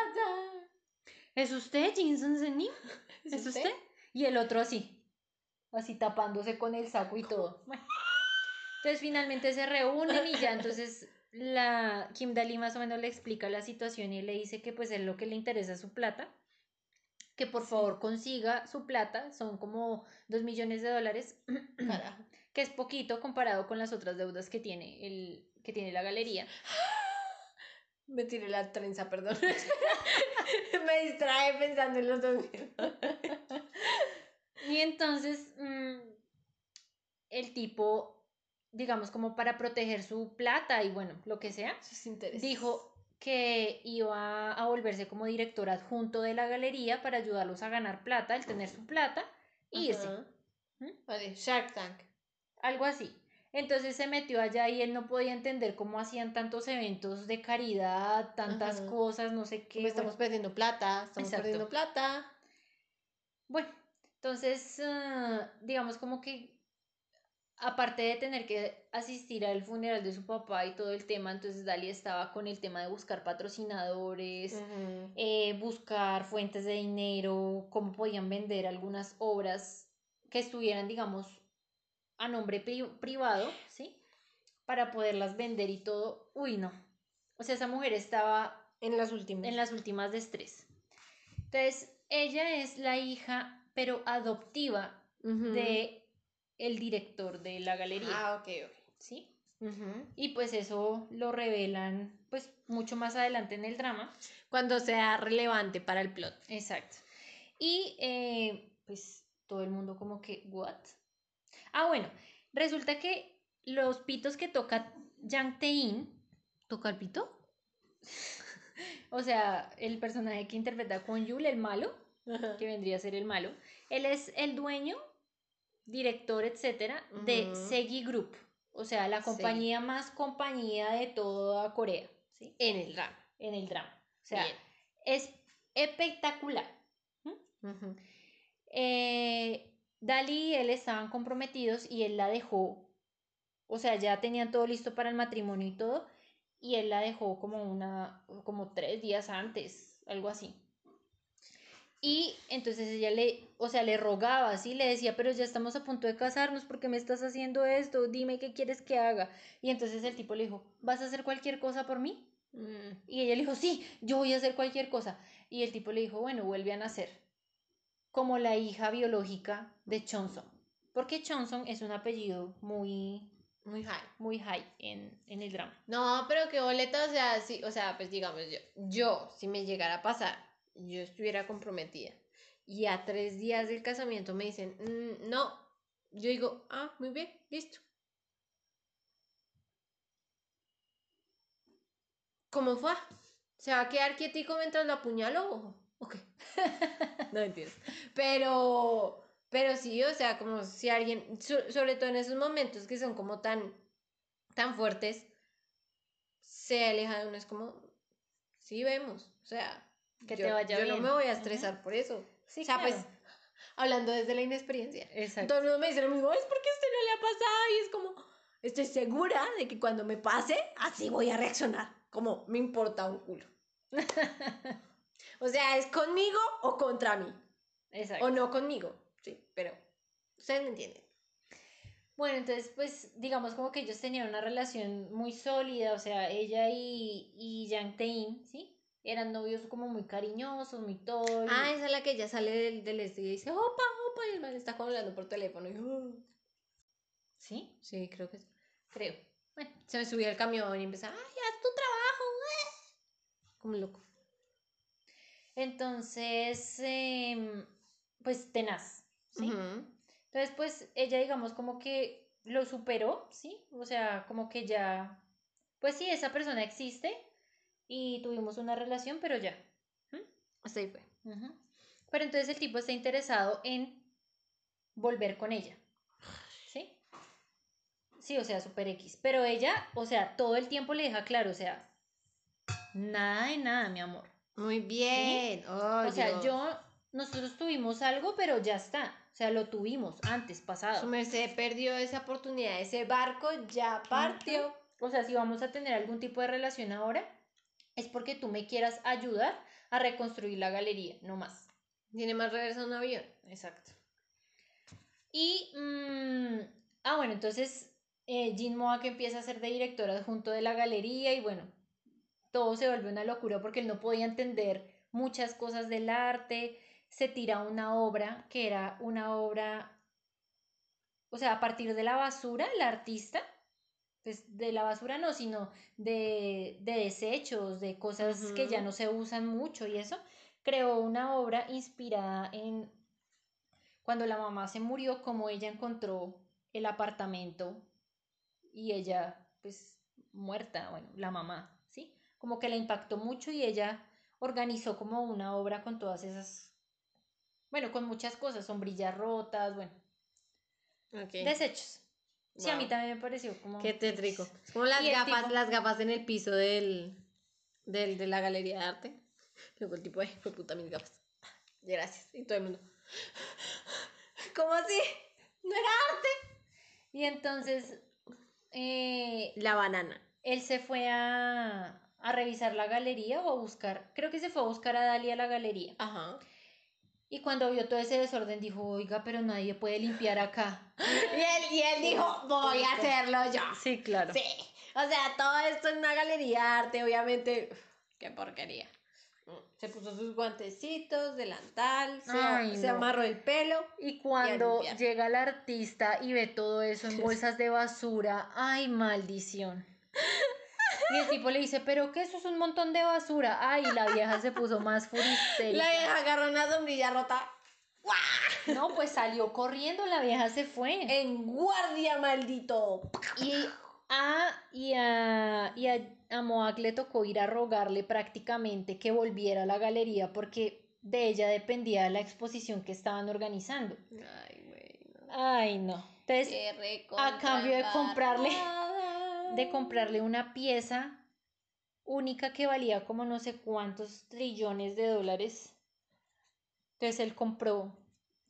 A: ¿Es usted, Jinson Zenim?
B: ¿Es
A: ¿Es
B: usted?
A: usted? Y el otro así, así tapándose con el saco y todo. Entonces finalmente se reúnen y ya entonces la Kim Daly más o menos le explica la situación y le dice que pues él lo que le interesa es su plata, que por favor consiga su plata, son como dos millones de dólares,
B: Carajo.
A: que es poquito comparado con las otras deudas que tiene el que tiene la galería.
B: Me tiré la trenza, perdón. Me distrae pensando en los dos.
A: Y entonces mm, el tipo, digamos, como para proteger su plata y bueno, lo que sea, dijo que iba a volverse como director adjunto de la galería para ayudarlos a ganar plata, el tener su plata e irse. ¿Mm?
B: Vale, Shark Tank.
A: Algo así. Entonces se metió allá y él no podía entender cómo hacían tantos eventos de caridad, tantas
B: Ajá.
A: cosas, no sé qué.
B: Como estamos perdiendo plata, estamos
A: Exacto.
B: perdiendo plata.
A: Bueno, entonces, ah, digamos como que aparte de tener que asistir al funeral de su papá y todo el tema, entonces Dali estaba con el tema de buscar patrocinadores, eh, buscar fuentes de dinero, cómo podían vender algunas obras que estuvieran, digamos, a nombre pri- privado, ¿sí? Para poderlas vender y todo. Uy, no. O sea, esa mujer estaba
B: En las últimas.
A: en las últimas de estrés. Entonces, ella es la hija, pero adoptiva
B: Ujú.
A: de el director de la galería,
B: Ah, ok, ok.
A: ¿sí? Y pues eso lo revelan pues mucho más adelante en el drama.
B: Cuando sea relevante para el plot.
A: Exacto. Y eh, pues todo el mundo como que, ¿what? Ah, bueno, resulta que los pitos que toca Yang Tae-in,
B: ¿Toca el pito?
A: o sea, el personaje que interpreta con Yul, el malo, que vendría a ser el malo. Él es el dueño, director, etcétera, de. Segi Group, o sea, la compañía más compañía de toda Corea, ¿sí?
B: En el drama.
A: En el drama. O sea,
B: Bien.
A: es espectacular.
B: Ujú.
A: Eh, Dali y él estaban comprometidos y él la dejó, o sea, ya tenían todo listo para el matrimonio y todo, y él la dejó como una, como tres días antes, algo así. Y entonces ella le, o sea, le rogaba así, le decía, pero ya estamos a punto de casarnos, ¿por qué me estás haciendo esto? Dime qué quieres que haga. Y entonces el tipo le dijo, ¿vas a hacer cualquier cosa por mí?
B: Mm.
A: Y ella le dijo, sí, yo voy a hacer cualquier cosa. Y el tipo le dijo, bueno, vuelve a nacer. Como la hija biológica de Chonson. Porque Chonson es un apellido muy,
B: Muy high.
A: muy high en, en el drama.
B: No, pero qué boleta, o sea, sí, o sea, pues digamos, yo, yo, si me llegara a pasar, yo estuviera comprometida y a tres días del casamiento me dicen, "Mm, no, yo digo, ah, muy bien, listo. ¿Cómo fue? ¿Se va a quedar quietico mientras lo apuñalo? O- ¿O qué? no entiendo. Pero, pero sí, o sea, como si alguien, so- sobre todo en esos momentos que son como tan, tan fuertes, se aleja de uno, es como, sí vemos, o sea,
A: Que
B: yo,
A: te vaya
B: yo no
A: bien.
B: me voy a estresar por eso.
A: Sí,
B: o sea,
A: claro.
B: pues, hablando desde la inexperiencia.
A: Exacto.
B: Todo el mundo me dice lo mismo, es porque a usted no le ha pasado y es como, estoy segura de que cuando me pase, así voy a reaccionar, como me importa un culo. o sea, es conmigo o contra mí,
A: Exacto.
B: o no conmigo, sí, pero ustedes me entienden.
A: Bueno, entonces, pues, digamos como que ellos tenían una relación muy sólida, o sea, ella y, y Yang Tae-in, ¿sí? Eran novios como muy cariñosos, muy todo.
B: Ah, esa es la que ya sale del, del este y dice, opa, opa, y el man está hablando por teléfono. Y, "Oh".
A: ¿Sí?
B: Sí, creo que sí.
A: Creo. Bueno,
B: Se me subía al camión y empezaba, ay, haz tu trabajo, güey". Como loco.
A: Entonces, em, pues, tenaz, ¿sí? Entonces, pues, ella, digamos, como que lo superó, ¿sí? O sea, como que ya, pues sí, esa persona existe, y tuvimos una relación, pero ya.
B: Hasta ahí fue.
A: Ujú. Pero entonces el tipo está interesado en volver con ella. ¿Sí? Sí, o sea, super X. Pero ella, o sea, todo el tiempo le deja claro, o sea, nada de nada, mi amor.
B: Muy bien. Oh,
A: o sea,
B: Dios.
A: yo, nosotros tuvimos algo, pero ya está. O sea, lo tuvimos antes,
B: Su
A: pasado.
B: merced perdió esa oportunidad. Ese barco ya partió.
A: O sea, si vamos a tener algún tipo de relación ahora, es porque tú me quieras ayudar a reconstruir la galería, no más.
B: Tiene más reversa un avión.
A: Exacto. Y, mm, ah, bueno, entonces eh, Jean Moak empieza a ser de director adjunto de la galería y bueno, todo se vuelve una locura porque él no podía entender muchas cosas del arte, se tira una obra que era una obra, o sea, a partir de la basura, el artista, pues de la basura no, sino de, de desechos, de cosas que ya no se usan mucho y eso, creó una obra inspirada en cuando la mamá se murió, como ella encontró el apartamento y ella, pues, muerta, bueno, la mamá. Como que le impactó mucho y ella organizó como una obra con todas esas, bueno, con muchas cosas, sombrillas rotas, bueno, desechos. Sí, a mí también me pareció como...
B: Qué tétrico. Es como las gafas,
A: tipo-
B: las gafas en el piso del, del, de la galería de arte. Luego el tipo, ay, fue puta mis gafas. Gracias. Y todo el mundo. ¿Cómo así? No era
A: Y entonces, eh,
B: la banana.
A: él se fue a, a revisar la galería o a buscar, creo que se fue a buscar a Dalia a la galería.
B: Ajá.
A: Y cuando vio todo ese desorden dijo, oiga, pero nadie puede limpiar acá.
B: Y él, y él dijo, voy a hacerlo yo.
A: Sí, claro.
B: Sí. O sea, todo esto en una galería de arte, obviamente. uf, Qué porquería. Se puso sus guantecitos, delantal, se,
A: Ay,
B: se
A: no.
B: amarró el pelo.
A: Y cuando llega el artista y ve todo eso en bolsas de basura, ay, maldición. Y el tipo le dice, pero que eso es un montón de basura. Ay, la vieja se puso más furistérica.
B: La vieja agarró una sombrilla rota.
A: No, pues salió corriendo, la vieja se fue.
B: En guardia, maldito.
A: Y a, y a, y a, a Moak le tocó ir a rogarle prácticamente que volviera a la galería porque de ella dependía la exposición que estaban organizando.
B: Ay, güey.
A: Ay, no. Entonces, a cambio de comprarle- de comprarle una pieza única que valía como no sé cuántos trillones de dólares. Entonces él compró,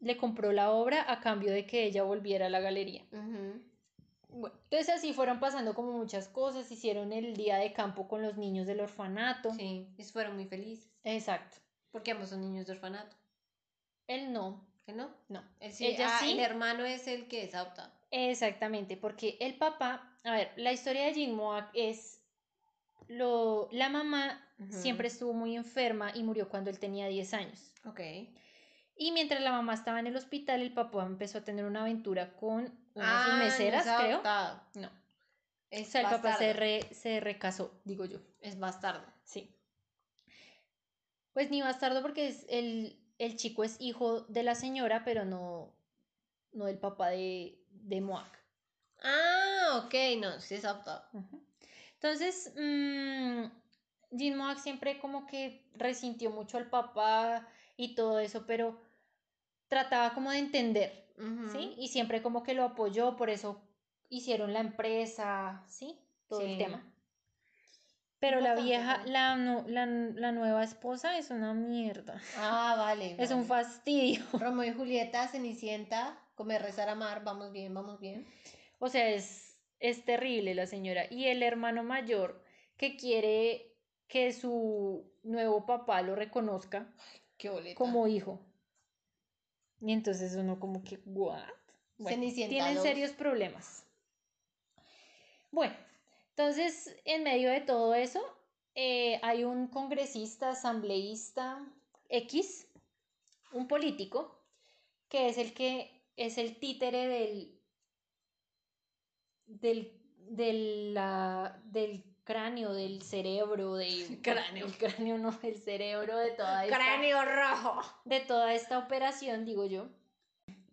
A: le compró la obra a cambio de que ella volviera a la galería. Bueno, entonces así fueron pasando como muchas cosas, hicieron el día de campo con los niños del orfanato.
B: Sí, y fueron muy felices.
A: Exacto.
B: Porque ambos son niños de orfanato.
A: Él no,
B: ¿Que no?
A: no.
B: Él sí,
A: Ella
B: ah,
A: sí.
B: El hermano es el que es adoptado.
A: Exactamente, porque el papá, a ver, la historia de Jim Moak es lo, la mamá siempre estuvo muy enferma y murió cuando él tenía 10 años.
B: Ok.
A: Y mientras la mamá estaba en el hospital, el papá empezó a tener una aventura con una de sus
B: Ah, no
A: meseras,
B: es
A: creo. No.
B: Es
A: O sea, el papá se, re- se recasó, digo yo.
B: Es bastardo.
A: Sí. Pues ni bastardo porque es el, el chico es hijo de la señora, pero no, no del papá de, de Moak.
B: Ah, ok, no, sí es.
A: Ujú. Entonces, mm, Jean Moak siempre como que resintió mucho al papá y todo eso, pero trataba como de entender, ¿sí? Y siempre como que lo apoyó, por eso hicieron la empresa, ¿sí? Todo el tema. Pero la vieja, la, la, la nueva esposa es una mierda.
B: Ah, vale.
A: Es un fastidio.
B: Romeo y Julieta, Cenicienta, comer, rezar, amar, vamos bien, vamos bien.
A: O sea, es, es terrible la señora. Y el hermano mayor que quiere que su nuevo papá lo reconozca
B: Qué
A: como hijo. Y entonces uno como que, ¿what? Bueno, tienen serios problemas. Bueno, entonces en medio de todo eso eh, hay un congresista, asambleísta X, un político, que es el que es el títere del del del, la- del cráneo, del cerebro, del
B: Cráneo.
A: el cráneo no, del cerebro de toda esta,
B: Cráneo rojo.
A: de toda esta operación, digo yo.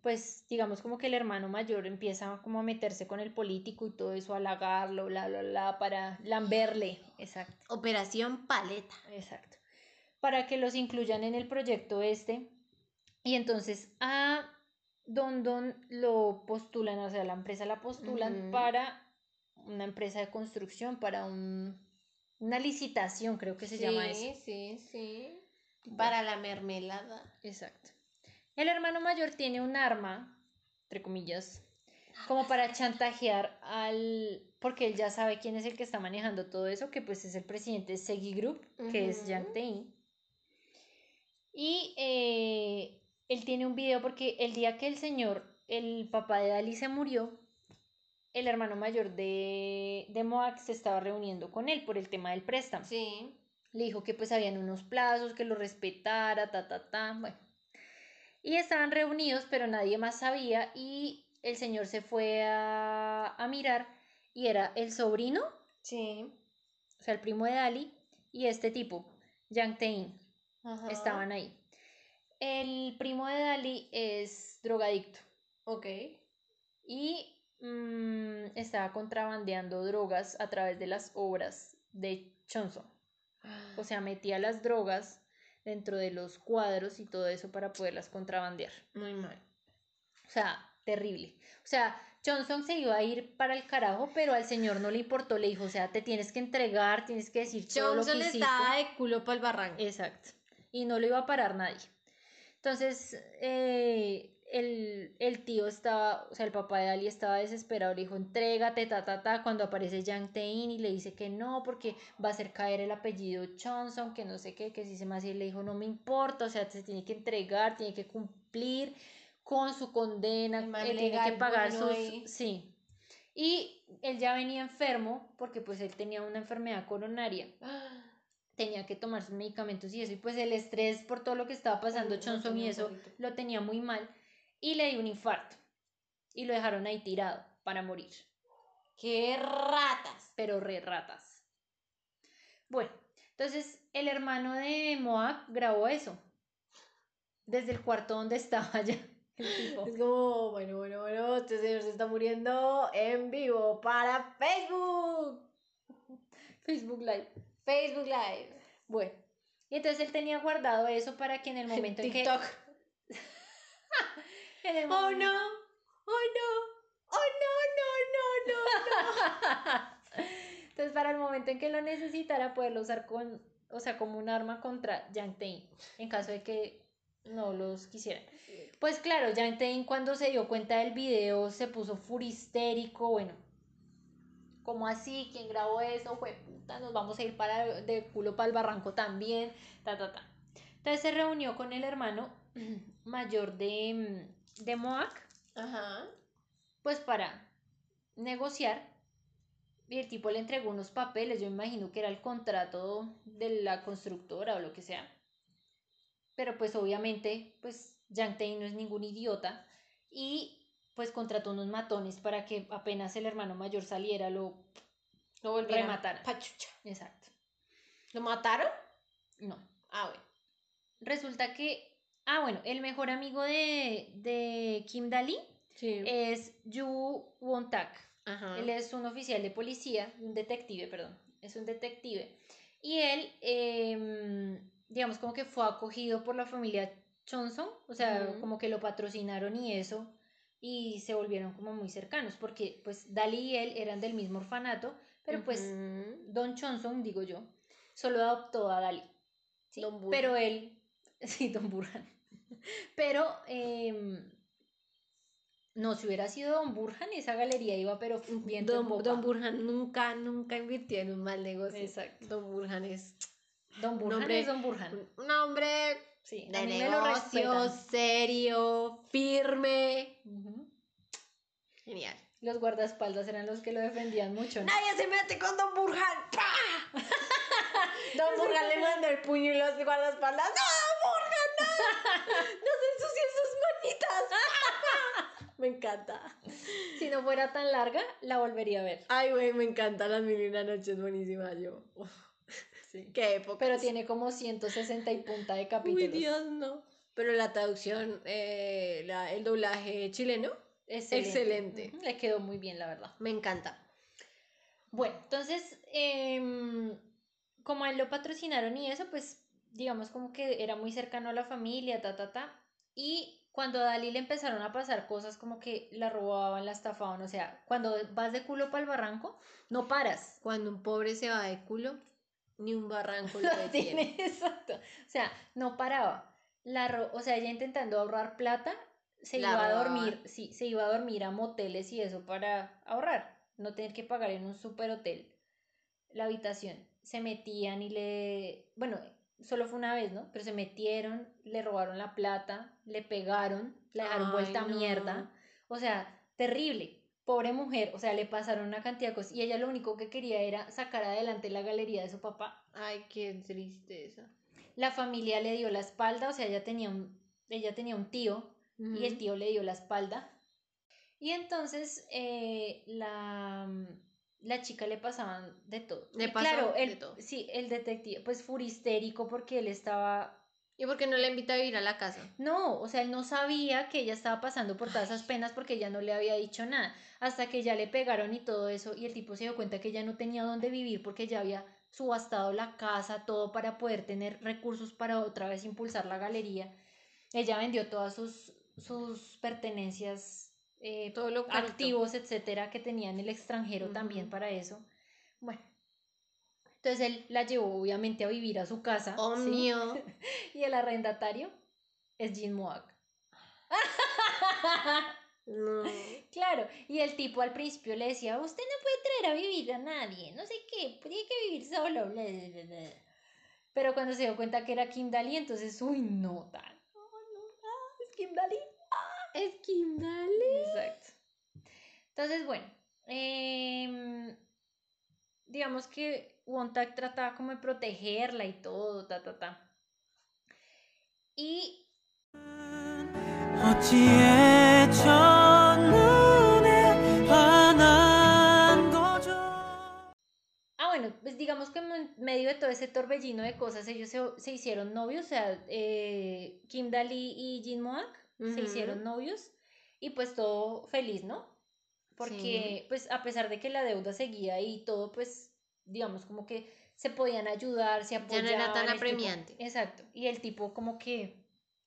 A: pues digamos como que el hermano mayor empieza como a meterse con el político y todo eso, a halagarlo, bla, bla, bla, para lamberle, exacto,
B: Operación Paleta.
A: exacto, para que los incluyan en el proyecto este. Y entonces a Don Don lo postulan, o sea, la empresa la postulan para una empresa de construcción, para un, una licitación, creo que se llama eso.
B: Sí, sí. Para la mermelada.
A: Exacto. El hermano mayor tiene un arma, entre comillas, como para chantajear al... porque él ya sabe quién es el que está manejando todo eso, que pues es el presidente de Segi Group, que es. Yang Tae-in. Y eh, él tiene un video porque el día que el señor, el papá de Dali se murió, el hermano mayor de, de Moak se estaba reuniendo con él por el tema del préstamo.
B: Sí.
A: Le dijo que pues habían unos plazos, que lo respetara, ta, ta, ta, bueno. Y estaban reunidos, pero nadie más sabía y el señor se fue a, a mirar y era el sobrino,
B: Sí.
A: o sea, el primo de Dali, y este tipo, Yang Tae-in,
B: Ajá.
A: estaban ahí. El primo de Dali es drogadicto
B: Ok.
A: y mm, estaba contrabandeando drogas a través de las obras de Chonson. O sea, metía las drogas dentro de los cuadros y todo eso para poderlas contrabandear.
B: muy mal.
A: O sea, terrible. O sea, Johnson se iba a ir para el carajo, pero al señor no le importó. Le dijo, o sea, te tienes que entregar, tienes que decir todo lo que
B: Johnson estaba de culo para el barranco.
A: Exacto. Y no lo iba a parar nadie. Entonces, eh, el, el tío estaba, o sea, el papá de Ali estaba desesperado. Le dijo, entrégate, ta, ta, ta. Cuando aparece Yang Tae-in y le dice que no, porque va a hacer caer el apellido Johnson, que no sé qué, que si se me hace. Y le dijo, no me importa, o sea, se tiene que entregar, tiene que cumplir con su condena, él tiene que pagar
B: bueno,
A: sus...
B: ahí.
A: Sí. Y él ya venía enfermo, porque pues él tenía una enfermedad coronaria tenía que tomar sus medicamentos y eso, y pues el estrés por todo lo que estaba pasando Johnson y eso lo tenía muy mal y le dio un infarto y lo dejaron ahí tirado para morir,
B: ¡Qué ratas!
A: pero re ratas. Bueno, entonces el hermano de Moab grabó eso desde el cuarto donde estaba ya tipo.
B: Es como, bueno, bueno, bueno, este señor se está muriendo en vivo para Facebook.
A: Facebook Live.
B: Facebook Live.
A: Bueno, y entonces él tenía guardado eso para que en el momento en que...
B: TikTok. Oh no. Oh no. Oh no, no, no, no.
A: Entonces, para el momento en que lo necesitara, poderlo usar con, o sea, como un arma contra Yang Tae, en caso de que no los quisieran. Pues claro, Yang Tae cuando se dio cuenta del video se puso furistérico, bueno, como así? ¿Quién grabó eso? Fue puta, nos vamos a ir para de culo para el barranco también, ta, ta, ta. Entonces se reunió con el hermano mayor de, mm, de Moak,
B: Ajá.
A: pues para negociar. Y el tipo le entregó unos papeles, yo me imagino que era el contrato de la constructora o lo que sea. Pero pues obviamente, pues Yang Tae no es ningún idiota y pues contrató unos matones para que apenas el hermano mayor saliera lo
B: Lo volvieron
A: remataran.
B: Pachucha.
A: Exacto.
B: ¿Lo mataron?
A: No.
B: Ah, bueno.
A: Resulta que, ah bueno, el mejor amigo de, de Kim Dali
B: Sí.
A: es Yu Won Tak.
B: Ajá.
A: Él es un oficial de policía, un detective, perdón, es un detective. Y él, em, digamos, como que fue acogido por la familia Johnson, o sea, como que lo patrocinaron y eso, y se volvieron como muy cercanos, porque pues Dali y él eran del mismo orfanato, pero pues. Don Johnson, digo yo, solo adoptó a Dali. ¿sí?
B: Don Burhan.
A: Pero él, sí, Don Burhan. Pero, em, no, si hubiera sido Don Burhan, esa galería iba, pero bien
B: Don, Don Burhan nunca, nunca invirtió en un mal negocio.
A: Exacto.
B: Don Burhan es
A: Don Burhan
B: nombre-
A: es Don Burhan.
B: un- hombre
A: Sí,
B: de negocio, serio, firme. Genial.
A: Los guardaespaldas eran los que lo defendían mucho. ¿no?
B: Nadie se mete con Don Burhan. ¡Pah! Don Burhan le manda el puño y los guardaespaldas. ¡No, Burhan! ¡No! ¡No se ensucien sus manitas! Me encanta.
A: Si no fuera tan larga, la volvería a ver.
B: Ay, güey, me encanta las mil y una noches buenísima yo. Uf,
A: Sí.
B: qué época.
A: Pero tiene como 160 y punta de capítulos.
B: Uy, Dios, no. Pero la traducción, eh, la- el doblaje chileno, Excelente.
A: Ujú, Le quedó muy bien, la verdad.
B: me encanta.
A: Bueno, entonces, em, como a él lo patrocinaron y eso, pues digamos como que era muy cercano a la familia, ta, ta, ta. Y cuando a Dalí le empezaron a pasar cosas como que la robaban, la estafaban, o sea, cuando vas de culo para el barranco, no paras.
B: Cuando un pobre se va de culo, ni un barranco lo
A: Lo
B: detiene.
A: tiene, exacto. O sea, no paraba. La ro- o sea, ella intentando ahorrar plata, se
B: La
A: iba a dormir, sí, se iba a dormir a moteles y eso para ahorrar, no tener que pagar en un super hotel la habitación. Se metían y le, bueno, solo fue una vez, ¿no? Pero se metieron, le robaron la plata, le pegaron, la dejaron
B: Ay,
A: vuelta a
B: no.
A: mierda. O sea, terrible. Pobre mujer, o sea, le pasaron una cantidad de cosas y ella lo único que quería era sacar adelante la galería de su papá.
B: Ay, qué tristeza.
A: La familia le dio la espalda, o sea, ella tenía un, ella tenía un tío y el tío le dio la espalda. Y entonces eh, la, la chica le pasaban de todo.
B: Le
A: claro,
B: de
A: el,
B: todo.
A: sí, el detective pues fue histérico porque él estaba...
B: ¿Y por qué no la invita a vivir a la casa?
A: No, o sea, él no sabía que ella estaba pasando por todas esas penas porque ella no le había dicho nada. Hasta que ya le pegaron y todo eso y el tipo se dio cuenta que ella no tenía dónde vivir porque ya había subastado la casa, todo para poder tener recursos para otra vez impulsar la galería. Ella vendió todas sus, sus pertenencias, eh,
B: Todo lo
A: activos, etcétera, que tenía en el extranjero también para eso. Bueno, entonces él la llevó obviamente a vivir a su casa.
B: Oh,
A: ¿sí?
B: mío.
A: Y el arrendatario es Jin Moak.
B: No.
A: Claro, y el tipo al principio le decía, usted no puede traer a vivir a nadie, no sé qué, tiene que vivir solo. bla, bla, bla, bla". Pero cuando se dio cuenta que era Kim Daly, entonces, uy, no, tal. No, no, no, es Kim Daly.
B: Es Kim Esquimales.
A: Exacto. Entonces, bueno, em, digamos que Wontak trataba como de protegerla y todo, ta, ta, ta. Y... Ah, bueno, pues digamos que en medio de todo ese torbellino de cosas ellos se, se hicieron novios, o sea, eh, Kim Dali y Jin Moak se hicieron novios y pues todo feliz, ¿no? Porque pues a pesar de que la deuda seguía y todo, pues digamos como que se podían ayudar, se
B: Ya no
A: apoyaban.
B: era tan
A: tipo-
B: apremiante.
A: exacto, y el tipo como que...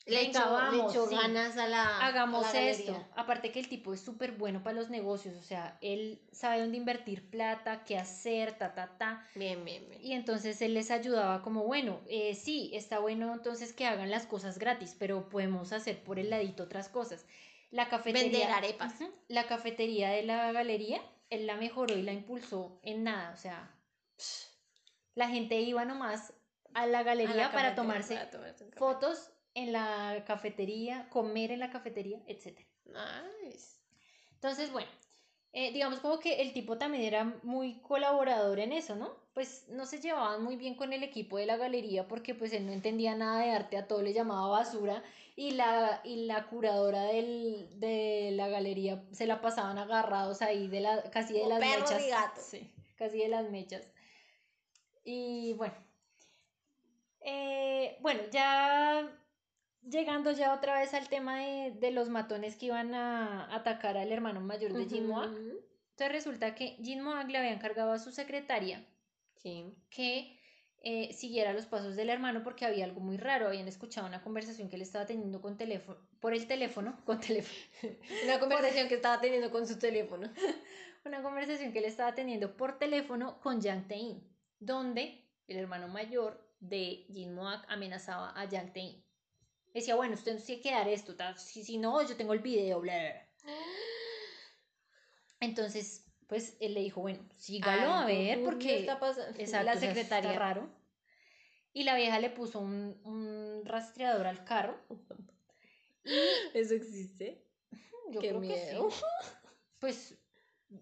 B: Le
A: "Venga,
B: echó, le echó
A: sí".
B: ganas a la. a
A: hagamos
B: la
A: esto. Aparte que el tipo es súper bueno para los negocios, o sea, él sabe dónde invertir plata, qué hacer, ta, ta, ta.
B: Bien, bien, bien.
A: Y entonces él les ayudaba como, bueno, eh, sí, está bueno entonces que hagan las cosas gratis, pero podemos hacer por el ladito otras cosas. La cafetería...
B: Vender arepas.
A: Ujú, La cafetería de la galería, él la mejoró y la impulsó en nada, o sea, la gente iba nomás a la
B: A
A: galería
B: la
A: para tomarse
B: para tomarse
A: fotos en la cafetería, comer en la cafetería, etc.
B: Nice.
A: Entonces, bueno, eh, digamos como que el tipo también era muy colaborador en eso, ¿no? Pues no se llevaban muy bien con el equipo de la galería porque pues él no entendía nada de arte, a todo le llamaba basura y la, y la curadora del, de la galería se la pasaban agarrados ahí de la, casi de
B: Como
A: las
B: perros
A: mechas.
B: y gatos.
A: Sí, casi de las mechas. Y bueno, eh, bueno, ya llegando ya otra vez al tema de, de los matones que iban a atacar al hermano mayor de Jin Moak.
B: Ujú.
A: Entonces resulta que Jin Moak le había encargado a su secretaria
B: Sí.
A: que eh, siguiera los pasos del hermano porque había algo muy raro. Habían escuchado una conversación que él estaba teniendo con teléfono, por el teléfono, con teléfono,
B: Una conversación que estaba teniendo con su teléfono.
A: una conversación que él estaba teniendo por teléfono con Yang Tae-in, donde el hermano mayor de Jin Moak amenazaba a Yang Tae-in. Decía, bueno, usted tiene que dar esto, tal, si, si no, yo tengo el video, bla, bla, bla". Entonces, pues él le dijo, bueno, sígalo a ver, porque
B: está.
A: Exacto,
B: la
A: está
B: secretaria.
A: raro. Y la vieja le puso un, un rastreador al carro.
B: ¿Eso existe?
A: Yo
B: Qué
A: creo que
B: miedo.
A: sí. Pues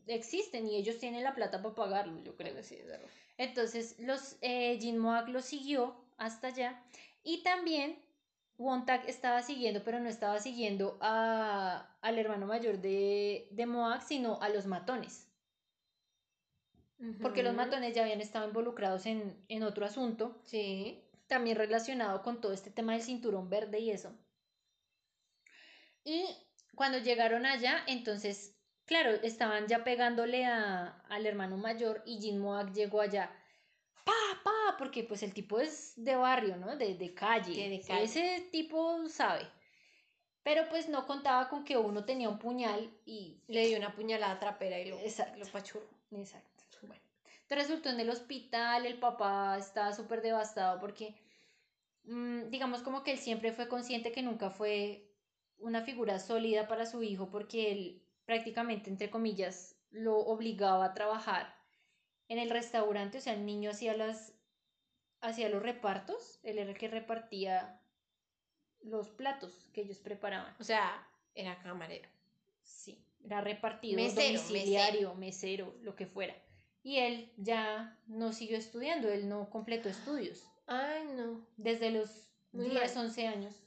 A: existen y ellos tienen la plata para pagarlo, yo creo.
B: Bueno, sí, verdad.
A: Entonces, los eh, Jin Moak lo siguió hasta allá. Y también Wontak estaba siguiendo, pero no estaba siguiendo a, al hermano mayor de, de Moak, sino a los matones. Porque los matones ya habían estado involucrados en, en otro asunto.
B: Sí.
A: también relacionado con todo este tema del cinturón verde y eso. Y cuando llegaron allá, entonces, claro, estaban ya pegándole a, al hermano mayor y Jin Moak llegó allá. Pa, pa, porque pues el tipo es de barrio, ¿no? De, de calle.
B: Sí, de calle.
A: Ese tipo sabe. Pero pues no contaba con que uno tenía un puñal y
B: Le dio una puñalada trapera y lo,
A: Exacto.
B: lo pachurró.
A: Exacto. Bueno, resultó en el hospital, el papá estaba súper devastado porque, mm, digamos como que él siempre fue consciente que nunca fue una figura sólida para su hijo porque él prácticamente, entre comillas, lo obligaba a trabajar en el restaurante, o sea, el niño hacía las, hacía los repartos, él era el que repartía los platos que ellos preparaban.
B: O sea, era camarero.
A: Sí, era repartido,
B: Mesero,
A: domiciliario, mesero. lo que fuera. Y él ya no siguió estudiando, él no completó estudios
B: Ay, no.
A: desde los
B: Muy
A: 10,
B: mal.
A: 11 años.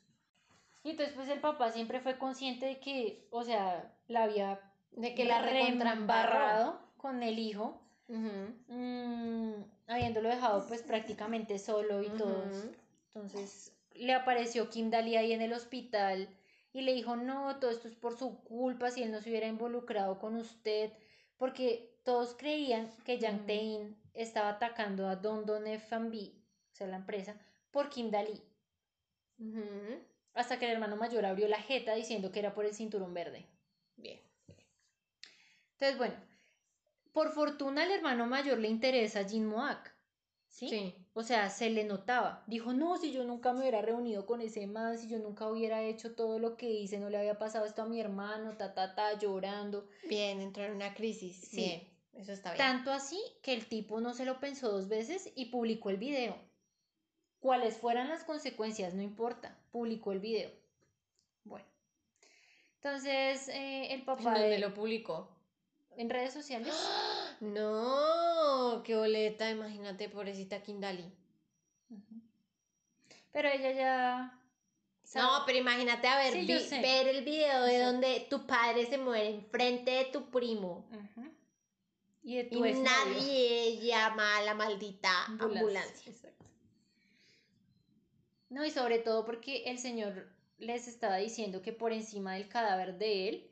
A: Y entonces pues el papá siempre fue consciente de que, o sea, la había
B: De que la recontraembarró.
A: reembarrado con el hijo,
B: Ujú.
A: mm, habiéndolo dejado pues prácticamente solo y todo.
B: Ujú.
A: Entonces le apareció Kim Daly ahí en el hospital y le dijo, no, todo esto es por su culpa, si él no se hubiera involucrado con usted, porque todos creían que Yang
B: Ujú.
A: Tae-in estaba atacando a Don Don F&B, o sea, la empresa, por Kim
B: Ujú.
A: hasta que el hermano mayor abrió la jeta diciendo que era por el cinturón verde.
B: Bien.
A: Entonces, bueno, por fortuna al hermano mayor le interesa Jin Moak, ¿sí?
B: Sí.
A: O sea, se le notaba. Dijo, no, si yo nunca me hubiera reunido con ese man, si yo nunca hubiera hecho todo lo que hice, no le había pasado esto a mi hermano, ta, ta, ta, llorando.
B: Bien, entró en una crisis.
A: Sí.
B: Bien. Eso está bien.
A: Tanto así que el tipo no se lo pensó dos veces y publicó el video. Cuáles fueran las consecuencias, no importa, publicó el video. Bueno. Entonces, eh, el
B: ¿En
A: papá
B: dónde
A: de-
B: lo publicó?
A: En redes sociales.
B: No, qué boleta, imagínate, pobrecita Kindali.
A: Pero ella ya...
B: No, pero imagínate a ver,
A: Sí,
B: vi- ver el video de donde tu padre se muere enfrente de tu primo.
A: Y de tu
B: nadie llama a la maldita ambulancia.
A: Exacto. No, y sobre todo porque el señor les estaba diciendo que por encima del cadáver de él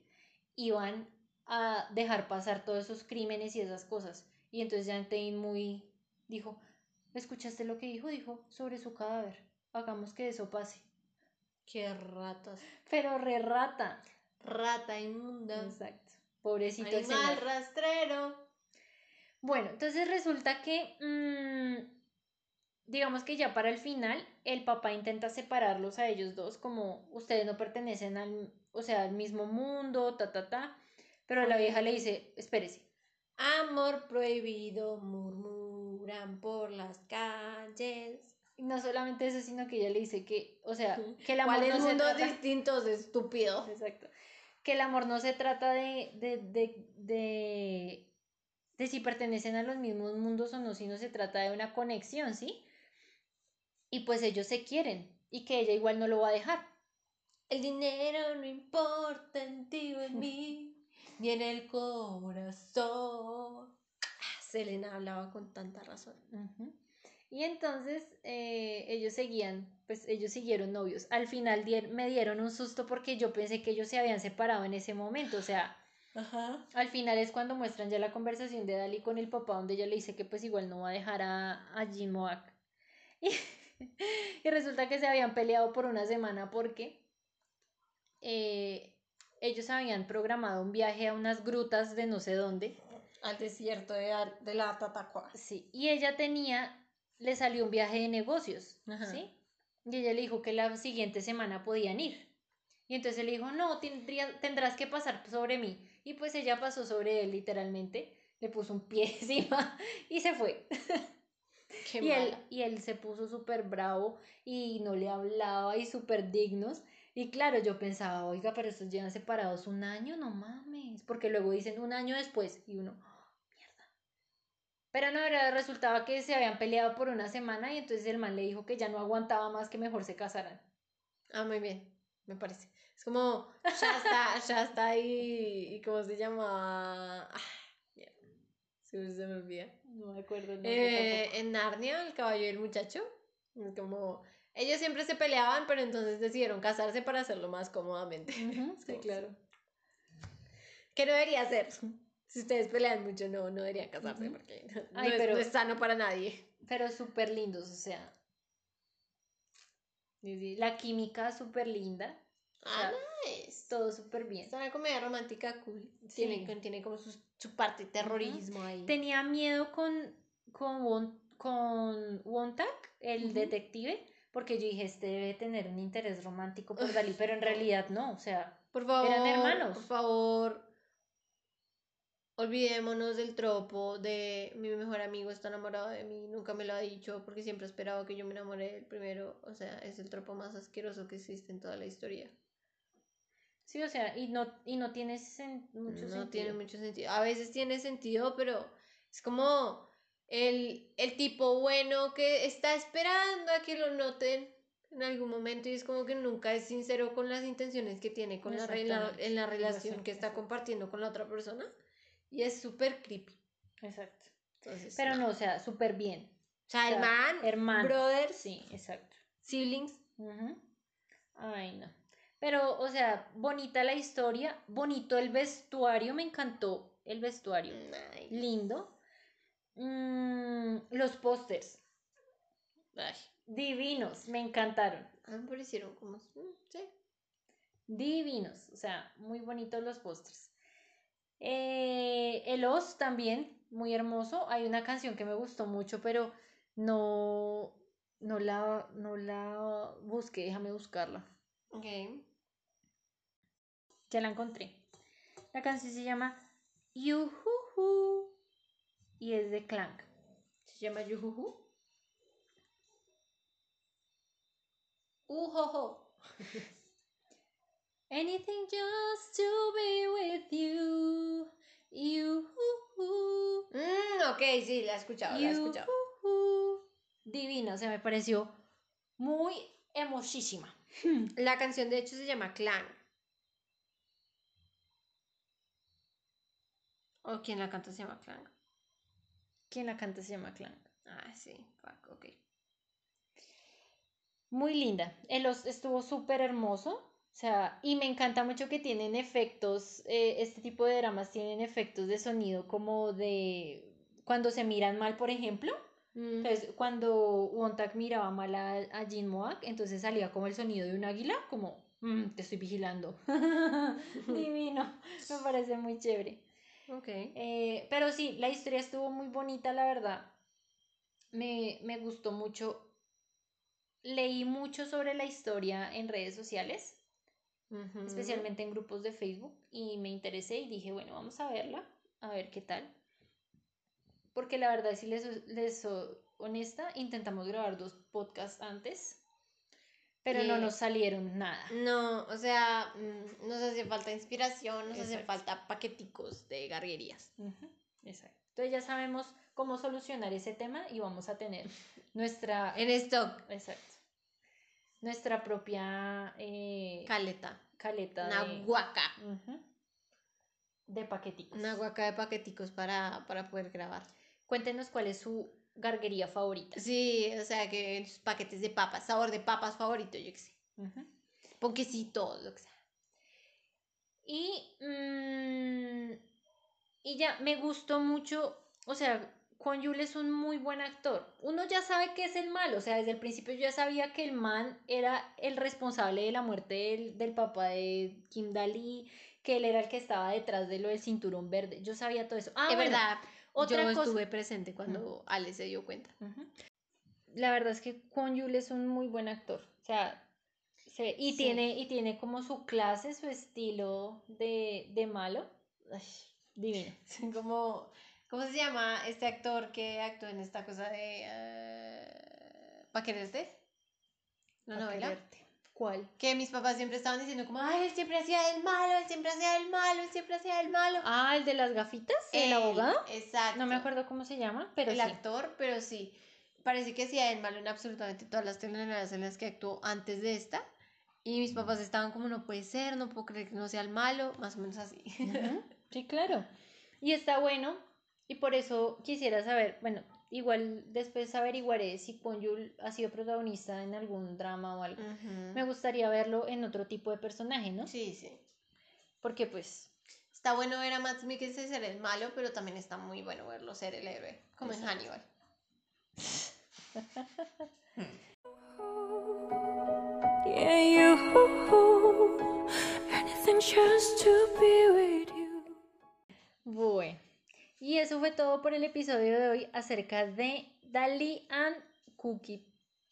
A: iban a dejar pasar todos esos crímenes y esas cosas. Y entonces Jan Tain muy dijo, ¿escuchaste lo que dijo? Dijo sobre su cadáver. Hagamos que eso pase.
B: Qué ratas.
A: Pero re rata.
B: Rata inmunda.
A: Exacto. Pobrecito el
B: Animal
A: señor.
B: rastrero.
A: Bueno, entonces resulta que, mm, digamos que ya para el final, el papá intenta separarlos a ellos dos, como ustedes no pertenecen al, o sea, al mismo mundo, ta, ta, ta. Pero la vieja le dice, espérese.
B: Amor prohibido, murmuran por las calles.
A: Y no solamente eso, sino que ella le dice que, o sea, que el amor
B: ¿Cuáles
A: no se
B: mundos
A: trata...
B: distintos, estúpido?
A: Exacto. Que el amor no se trata de, de, de, de, de si pertenecen a los mismos mundos o no, sino se trata de una conexión, ¿sí? Y pues ellos se quieren y que ella igual no lo va a dejar.
B: El dinero no importa en ti o en mí, ni en el corazón. Ah, Selena hablaba con tanta razón.
A: Ujú. Y entonces eh, ellos seguían, pues ellos siguieron novios. Al final me dieron un susto porque yo pensé que ellos se habían separado en ese momento, o sea,
B: Ajá.
A: Al final es cuando muestran ya la conversación de Dali con el papá, donde ella le dice que pues igual no va a dejar a, a Jin Moak. Y, y resulta que se habían peleado por una semana porque eh, ellos habían programado un viaje a unas grutas de no sé dónde.
B: Al desierto de, Ar- de la Tatacua.
A: Sí, y ella tenía, le salió un viaje de negocios,
B: Ajá.
A: ¿sí? Y ella le dijo que la siguiente semana podían ir. Y entonces él le dijo, no, tendría, tendrás que pasar sobre mí. Y pues ella pasó sobre él literalmente, le puso un pie encima y se fue.
B: Qué
A: y, él, y él se puso súper bravo y no le hablaba y súper dignos. Y claro, yo pensaba, oiga, pero estos llevan separados un año, no mames. Porque luego dicen un año después y uno, "Oh, mierda. Pero no, era- resultaba que se habían peleado por una semana y entonces el man le dijo que ya no aguantaba más, que mejor se casaran.
B: Ah, muy bien, me parece. Es como, ya está, ya está ahí. ¿Y cómo se llama? Ah, mierda. Se, se me olvida.
A: No me acuerdo el nombre
B: Eh, en Narnia, el caballo y el muchacho. es Como Ellos siempre se peleaban, pero entonces decidieron casarse para hacerlo más cómodamente.
A: Sí,
B: Sí.
A: claro.
B: ¿Qué no debería hacer? Si ustedes pelean mucho, no, no deberían casarse porque no,
A: Ay,
B: es,
A: pero-
B: no es sano para nadie.
A: Pero súper lindos, o sea. La química súper linda.
B: Ah,
A: sea,
B: nice.
A: Todo súper bien.
B: Es una comedia romántica cool.
A: Sí.
B: Tiene, tiene como su, su parte terrorismo ahí.
A: Tenía miedo con, con, con Wontak, el detective, porque yo dije, este debe tener un interés romántico por Dalí, pero en realidad no, o sea,
B: Por favor,
A: Eran hermanos.
B: por favor, olvidémonos del tropo de mi mejor amigo está enamorado de mí, nunca me lo ha dicho porque siempre ha esperado que yo me enamore del primero. O sea, es el tropo más asqueroso que existe en toda la historia.
A: sí, o sea, y no, y no tiene sen- mucho
B: no
A: sentido.
B: tiene mucho sentido. A veces tiene sentido, pero es como el, el tipo bueno que está esperando a que lo noten en algún momento y es como que nunca es sincero con las intenciones que tiene con la, la, en la relación que está compartiendo con la otra persona y es súper creepy.
A: Exacto.
B: Entonces,
A: Pero no, o sea, súper bien.
B: O sea,
A: o sea,
B: man,
A: hermanos.
B: brothers,
A: Sí, exacto.
B: siblings.
A: Ujú. Ay, no. Pero, o sea, bonita la historia, bonito el vestuario, me encantó el vestuario.
B: Ay,
A: Lindo. Mm, los pósters, divinos, me encantaron.
B: a mí me parecieron como... mm, sí.
A: Divinos, o sea, muy bonitos los pósters. Eh, el Oz también, muy hermoso. Hay una canción que me gustó mucho, pero no, no la, no la busqué, déjame buscarla.
B: Ok.
A: Ya la encontré. La canción se llama Yuhuhu y es de Clank.
B: Se llama Yujuju. Ujojo.
A: Anything just to be with you. Yuhuhu.
B: Mm, ok, sí, la he escuchado, la he escuchado.
A: Divino, se me pareció muy hermosísima.
B: La canción de hecho se llama Clan. ¿O quién la canta se llama Clan?
A: ¿Quién la canta? Se llama Clank.
B: Ah, sí, fuck, ok.
A: Muy linda. El estuvo súper hermoso. O sea, y me encanta mucho que tienen efectos, eh, este tipo de dramas tienen efectos de sonido como de cuando se miran mal, por ejemplo.
B: Mm.
A: Entonces, cuando Wontak miraba mal a, a Jin Moak, entonces salía como el sonido de un águila, como, "Mm, te estoy vigilando. Divino, me parece muy chévere.
B: Ok.
A: Eh, pero sí, la historia estuvo muy bonita, la verdad. Me, me gustó mucho. Leí mucho sobre la historia en redes sociales, especialmente en grupos de Facebook, y me interesé y dije, bueno, vamos a verla, a ver qué tal. Porque la verdad, si les, les soy honesta, intentamos grabar dos podcasts antes, pero no nos salieron nada.
B: No, o sea, mm, nos hace falta inspiración, nos hace falta paqueticos de garguerías.
A: Exacto. Entonces ya sabemos cómo solucionar ese tema y vamos a tener nuestra
B: En stock,
A: Exacto. Nuestra propia eh,
B: caleta.
A: caleta
B: Una
A: de. Ujú. de paqueticos.
B: Una guaca de paqueticos para, para poder grabar.
A: Cuéntenos cuál es su garguería favorita.
B: Sí, o sea, que sus paquetes de papas, sabor de papas favorito, yo qué sé.
A: Ujú.
B: Ponquecito, lo que sea.
A: Y, mm, y ya, me gustó mucho, o sea, Kwon Yul es un muy buen actor. Uno ya sabe que es el malo, o sea, desde el principio yo ya sabía que el man era el responsable de la muerte del, del papá de Kim Dali, que él era el que estaba detrás de lo del cinturón verde. Yo sabía todo eso. Ah,
B: es
A: bueno,
B: verdad,
A: otra
B: yo
A: cosa-
B: estuve presente cuando Ale se dio cuenta.
A: La verdad es que Kwon Yul es un muy buen actor. O sea, se- y,
B: Sí.
A: tiene, y tiene como su clase, su estilo de, de malo. Ay, divino.
B: Como, ¿cómo se llama este actor que actuó en esta cosa de... ¿Para quererte? ¿La
A: Pa'
B: novela?
A: quererte. ¿Cuál?
B: Que mis papás siempre estaban diciendo como, ay, él siempre hacía el malo, él siempre hacía el malo, él siempre hacía el malo.
A: Ah, el de las gafitas, el abogado.
B: Exacto.
A: No me acuerdo cómo se llama, pero
B: el
A: sí.
B: actor, pero sí. Parece que hacía el malo en absolutamente todas las telenovelas en las que actuó antes de esta. Y mis papás estaban como, no puede ser, no puedo creer que no sea el malo, más o menos así.
A: Sí, claro. Y está bueno. Y por eso quisiera saber, bueno, igual después averiguaré si Kwon Yul ha sido protagonista en algún drama o algo. Me gustaría verlo en otro tipo de personaje, ¿no?
B: Sí, sí.
A: Porque pues
B: Está bueno ver a Matt Mikkelsen ser el malo, pero también está muy bueno verlo ser el héroe, como en. Hannibal.
C: Yeah, you. Anything just to be with you.
A: Bueno, y eso fue todo por el episodio de hoy acerca de Dali and Cookie.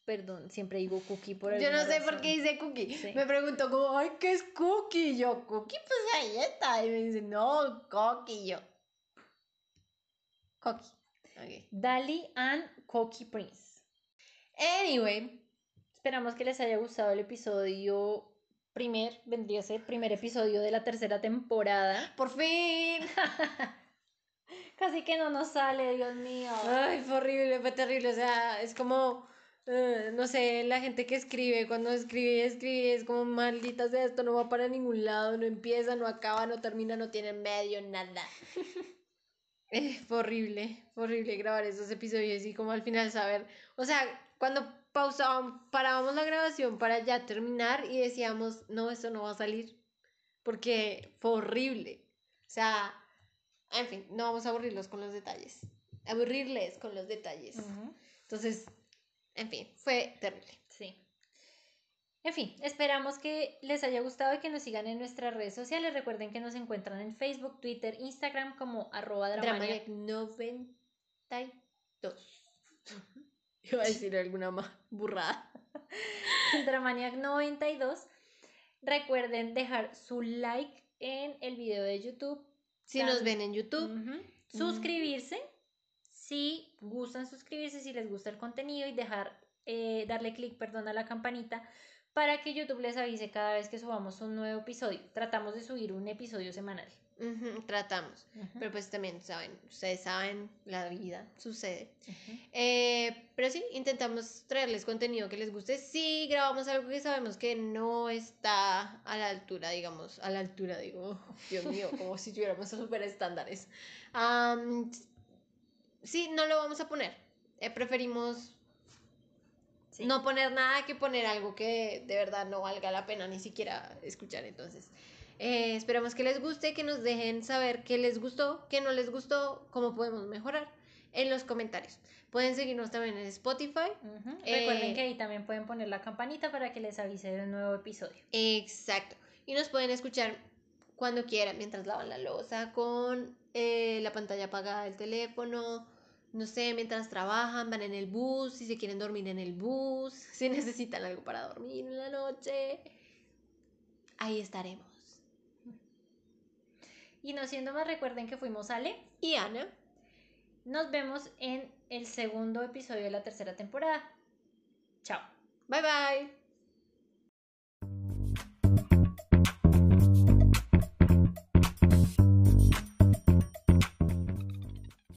A: Perdón, siempre digo Cookie por
B: Yo no sé por qué dice cookie.
A: Sí.
B: Me preguntó como, ay, ¿qué es cookie? Y yo, cookie, pues galleta. Y me dice, no, cookie. Y yo, cookie. Ok.
A: Dali and Cookie Prince.
B: Anyway,
A: Esperamos que les haya gustado el episodio primer, vendría a ser primer episodio de la tercera temporada.
B: por fin.
A: Casi que no nos sale, Dios mío.
B: Ay, fue horrible, fue terrible. O sea, es como, eh, no sé, la gente que escribe, cuando escribe escribe, es como, maldita sea, esto no va para ningún lado, no empieza, no acaba, no termina, no tiene medio, nada. Eh, fue horrible, fue horrible grabar esos episodios y como al final saber, o sea, cuando pausábamos, parábamos la grabación para ya terminar y decíamos, no, esto no va a salir, porque fue horrible. O sea, en fin, no vamos a aburrirlos con los detalles. Aburrirles con los detalles. Entonces, en fin, fue terrible.
A: Sí. En fin, esperamos que les haya gustado y que nos sigan en nuestras redes sociales. Recuerden que nos encuentran en Facebook, Twitter, Instagram como arroba dramania.
B: Dramaniac 92. Iba a decir alguna más burrada.
A: Dramaniac92. Recuerden dejar su like en el video de YouTube.
B: Si nos ven en YouTube.
A: Suscribirse. Si gustan suscribirse, si les gusta el contenido y dejar, eh, darle clic, perdón, a la campanita para que YouTube les avise cada vez que subamos un nuevo episodio. Tratamos de subir un episodio semanal.
B: Ujú, tratamos.
A: Ujú,
B: Pero pues también saben, ustedes saben, la vida sucede.
A: ujú.
B: Eh, pero sí, intentamos traerles contenido que les guste. Sí, grabamos algo que sabemos que no está a la altura, digamos, a la altura, digo, Dios mío, como si tuviéramos super estándares. Am, sí, no lo vamos a poner. Eh, preferimos
A: Sí.
B: no poner nada que poner algo que de verdad no valga la pena ni siquiera escuchar. Entonces, eh, esperamos que les guste, que nos dejen saber qué les gustó, qué no les gustó, cómo podemos mejorar en los comentarios. Pueden seguirnos también en Spotify.
A: Ujú.
B: Eh,
A: Recuerden que ahí también pueden poner la campanita para que les avise de un nuevo episodio.
B: Exacto. Y nos pueden escuchar cuando quieran, mientras lavan la losa, con eh, la pantalla apagada del teléfono. No sé, mientras trabajan, van en el bus, si se quieren dormir en el bus, si necesitan algo para dormir en la noche. Ahí estaremos.
A: Y no siendo más, recuerden que fuimos Ale.
B: Y Ana,
A: Nos vemos en el segundo episodio de la tercera temporada. Chao.
B: bye bye.